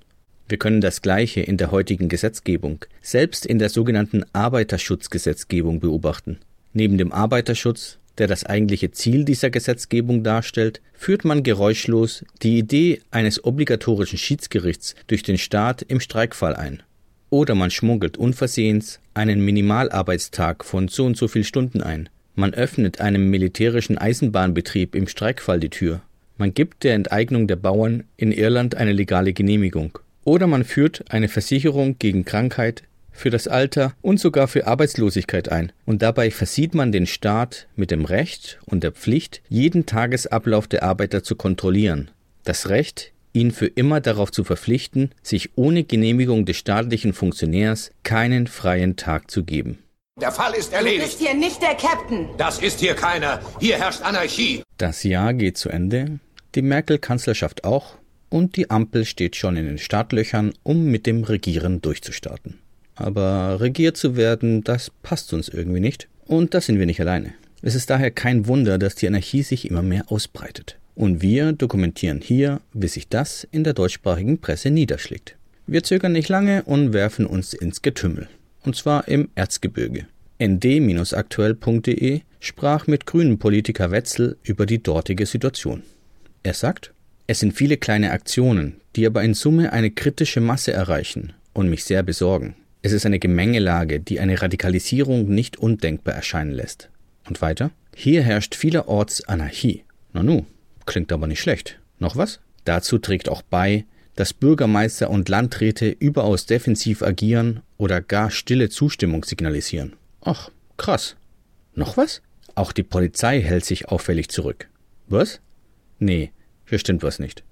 Wir können das Gleiche in der heutigen Gesetzgebung, selbst in der sogenannten Arbeiterschutzgesetzgebung beobachten. Neben dem Arbeiterschutz, der das eigentliche Ziel dieser Gesetzgebung darstellt, führt man geräuschlos die Idee eines obligatorischen Schiedsgerichts durch den Staat im Streikfall ein. Oder man schmuggelt unversehens einen Minimalarbeitstag von so und so viel Stunden ein. Man öffnet einem militärischen Eisenbahnbetrieb im Streikfall die Tür. Man gibt der Enteignung der Bauern in Irland eine legale Genehmigung. Oder man führt eine Versicherung gegen Krankheit, für das Alter und sogar für Arbeitslosigkeit ein. Und dabei versieht man den Staat mit dem Recht und der Pflicht, jeden Tagesablauf der Arbeiter zu kontrollieren. Das Recht, ihn für immer darauf zu verpflichten, sich ohne Genehmigung des staatlichen Funktionärs keinen freien Tag zu geben. Der Fall ist erledigt. Du bist hier nicht der Captain. Das ist hier keiner. Hier herrscht Anarchie. Das Jahr geht zu Ende, die Merkel-Kanzlerschaft auch, und die Ampel steht schon in den Startlöchern, um mit dem Regieren durchzustarten. Aber regiert zu werden, das passt uns irgendwie nicht. Und das sind wir nicht alleine. Es ist daher kein Wunder, dass die Anarchie sich immer mehr ausbreitet. Und wir dokumentieren hier, wie sich das in der deutschsprachigen Presse niederschlägt. Wir zögern nicht lange und werfen uns ins Getümmel. Und zwar im Erzgebirge. nd-aktuell.de sprach mit grünen Politiker Wetzel über die dortige Situation. Er sagt, es sind viele kleine Aktionen, die aber in Summe eine kritische Masse erreichen und mich sehr besorgen. Es ist eine Gemengelage, die eine Radikalisierung nicht undenkbar erscheinen lässt. Und weiter? Hier herrscht vielerorts Anarchie. Nanu, Klingt aber nicht schlecht. Noch was? Dazu trägt auch bei, dass Bürgermeister und Landräte überaus defensiv agieren oder gar stille Zustimmung signalisieren. Ach, krass. Noch was? Auch die Polizei hält sich auffällig zurück. Was? Nee, hier stimmt was nicht.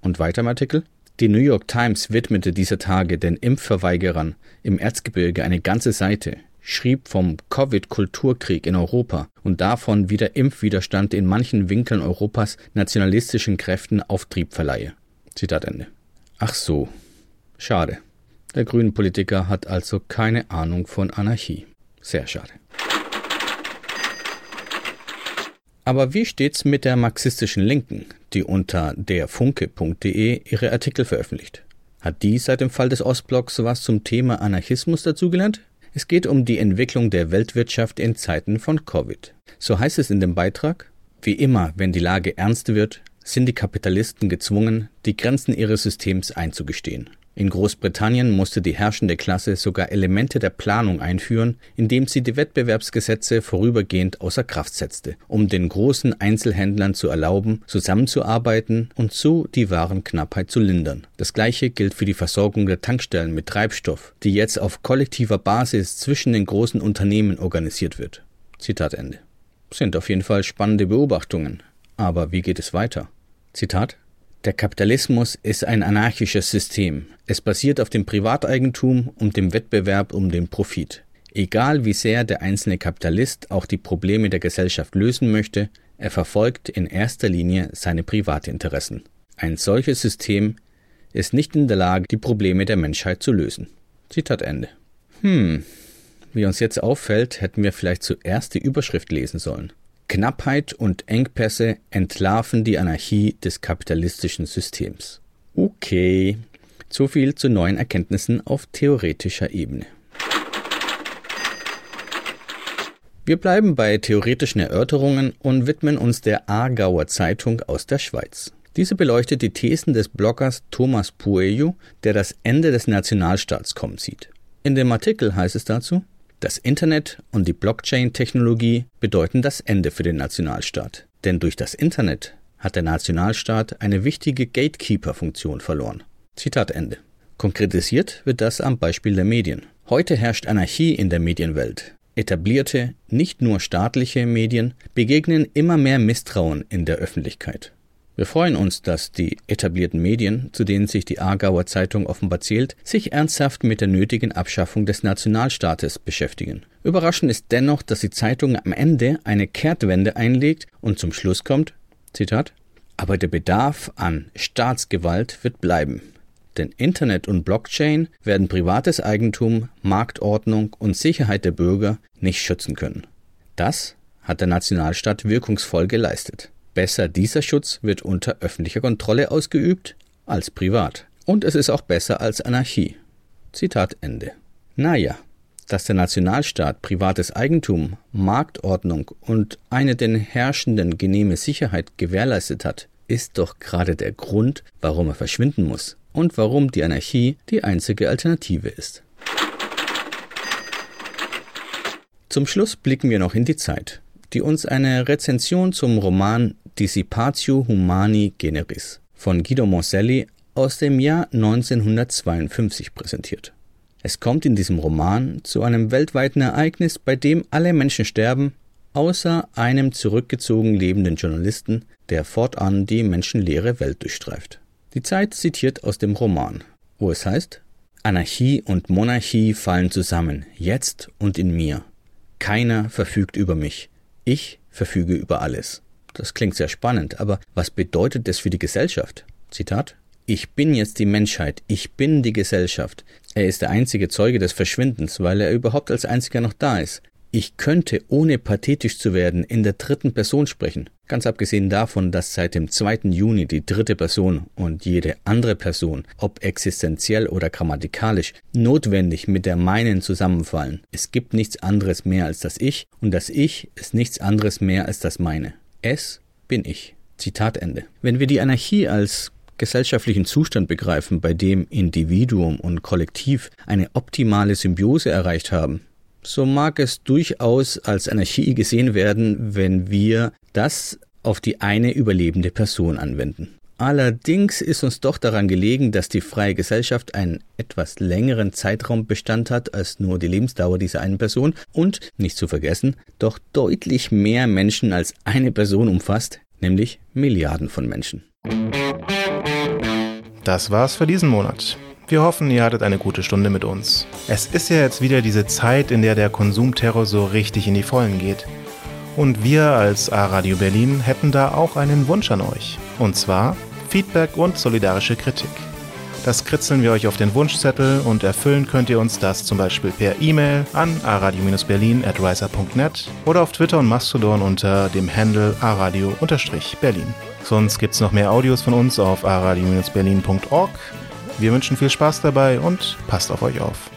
Und weiter im Artikel? Die New York Times widmete dieser Tage den Impfverweigerern im Erzgebirge eine ganze Seite, schrieb vom Covid-Kulturkrieg in Europa und davon, wie der Impfwiderstand in manchen Winkeln Europas nationalistischen Kräften Auftrieb verleihe. Zitat Ende. Ach so. Schade. Der grünen Politiker hat also keine Ahnung von Anarchie. Sehr schade. Aber wie steht's mit der marxistischen Linken, die unter derfunke.de ihre Artikel veröffentlicht? Hat die seit dem Fall des Ostblocks was zum Thema Anarchismus dazugelernt? Es geht um die Entwicklung der Weltwirtschaft in Zeiten von Covid. So heißt es in dem Beitrag. Wie immer, wenn die Lage ernst wird, sind die Kapitalisten gezwungen, die Grenzen ihres Systems einzugestehen. In Großbritannien musste die herrschende Klasse sogar Elemente der Planung einführen, indem sie die Wettbewerbsgesetze vorübergehend außer Kraft setzte, um den großen Einzelhändlern zu erlauben, zusammenzuarbeiten und so die Warenknappheit zu lindern. Das gleiche gilt für die Versorgung der Tankstellen mit Treibstoff, die jetzt auf kollektiver Basis zwischen den großen Unternehmen organisiert wird. Zitat Ende. Sind auf jeden Fall spannende Beobachtungen. Aber wie geht es weiter? Zitat der Kapitalismus ist ein anarchisches System. Es basiert auf dem Privateigentum und dem Wettbewerb um den Profit. Egal wie sehr der einzelne Kapitalist auch die Probleme der Gesellschaft lösen möchte, er verfolgt in erster Linie seine Privatinteressen. Ein solches System ist nicht in der Lage, die Probleme der Menschheit zu lösen. Zitat Ende. Hm, wie uns jetzt auffällt, hätten wir vielleicht zuerst die Überschrift lesen sollen. Knappheit und Engpässe entlarven die Anarchie des kapitalistischen Systems. Okay, so viel zu neuen Erkenntnissen auf theoretischer Ebene. Wir bleiben bei theoretischen Erörterungen und widmen uns der Aargauer Zeitung aus der Schweiz. Diese beleuchtet die Thesen des Bloggers Thomas Pueyo, der das Ende des Nationalstaats kommen sieht. In dem Artikel heißt es dazu, das Internet und die Blockchain-Technologie bedeuten das Ende für den Nationalstaat. Denn durch das Internet hat der Nationalstaat eine wichtige Gatekeeper-Funktion verloren. Zitat Ende. Konkretisiert wird das am Beispiel der Medien. Heute herrscht Anarchie in der Medienwelt. Etablierte, nicht nur staatliche Medien begegnen immer mehr Misstrauen in der Öffentlichkeit. Wir freuen uns, dass die etablierten Medien, zu denen sich die Aargauer Zeitung offenbar zählt, sich ernsthaft mit der nötigen Abschaffung des Nationalstaates beschäftigen. Überraschend ist dennoch, dass die Zeitung am Ende eine Kehrtwende einlegt und zum Schluss kommt, Zitat, aber der Bedarf an Staatsgewalt wird bleiben. Denn Internet und Blockchain werden privates Eigentum, Marktordnung und Sicherheit der Bürger nicht schützen können. Das hat der Nationalstaat wirkungsvoll geleistet. Besser dieser Schutz wird unter öffentlicher Kontrolle ausgeübt als privat. Und es ist auch besser als Anarchie. Zitat Ende. Naja, dass der Nationalstaat privates Eigentum, Marktordnung und eine den Herrschenden genehme Sicherheit gewährleistet hat, ist doch gerade der Grund, warum er verschwinden muss und warum die Anarchie die einzige Alternative ist. Zum Schluss blicken wir noch in die Zeit, die uns eine Rezension zum Roman Dissipatio Humani Generis von Guido Morselli aus dem Jahr 1952 präsentiert. Es kommt in diesem Roman zu einem weltweiten Ereignis, bei dem alle Menschen sterben, außer einem zurückgezogen lebenden Journalisten, der fortan die menschenleere Welt durchstreift. Die Zeit zitiert aus dem Roman, wo es heißt, Anarchie und Monarchie fallen zusammen, jetzt und in mir. Keiner verfügt über mich, ich verfüge über alles. Das klingt sehr spannend, aber was bedeutet das für die Gesellschaft? Zitat. Ich bin jetzt die Menschheit, ich bin die Gesellschaft. Er ist der einzige Zeuge des Verschwindens, weil er überhaupt als einziger noch da ist. Ich könnte, ohne pathetisch zu werden, in der dritten Person sprechen. Ganz abgesehen davon, dass seit dem 2. Juni die dritte Person und jede andere Person, ob existenziell oder grammatikalisch, notwendig mit der meinen zusammenfallen. Es gibt nichts anderes mehr als das Ich und das Ich ist nichts anderes mehr als das meine. Es bin ich. Zitat Ende. Wenn wir die Anarchie als gesellschaftlichen Zustand begreifen, bei dem Individuum und Kollektiv eine optimale Symbiose erreicht haben, so mag es durchaus als Anarchie gesehen werden, wenn wir das auf die eine überlebende Person anwenden. Allerdings ist uns doch daran gelegen, dass die freie Gesellschaft einen etwas längeren Zeitraum Bestand hat als nur die Lebensdauer dieser einen Person und, nicht zu vergessen, doch deutlich mehr Menschen als eine Person umfasst, nämlich Milliarden von Menschen. Das war's für diesen Monat. Wir hoffen, ihr hattet eine gute Stunde mit uns. Es ist ja jetzt wieder diese Zeit, in der der Konsumterror so richtig in die Vollen geht. Und wir als A-Radio Berlin hätten da auch einen Wunsch an euch. Und zwar Feedback und solidarische Kritik. Das kritzeln wir euch auf den Wunschzettel und erfüllen könnt ihr uns das zum Beispiel per E-Mail an aradio-berlin at riser.net oder auf Twitter und Mastodon unter dem Handle aradio-berlin. Sonst gibt's noch mehr Audios von uns auf aradio-berlin.org wir wünschen viel Spaß dabei und passt auf euch auf.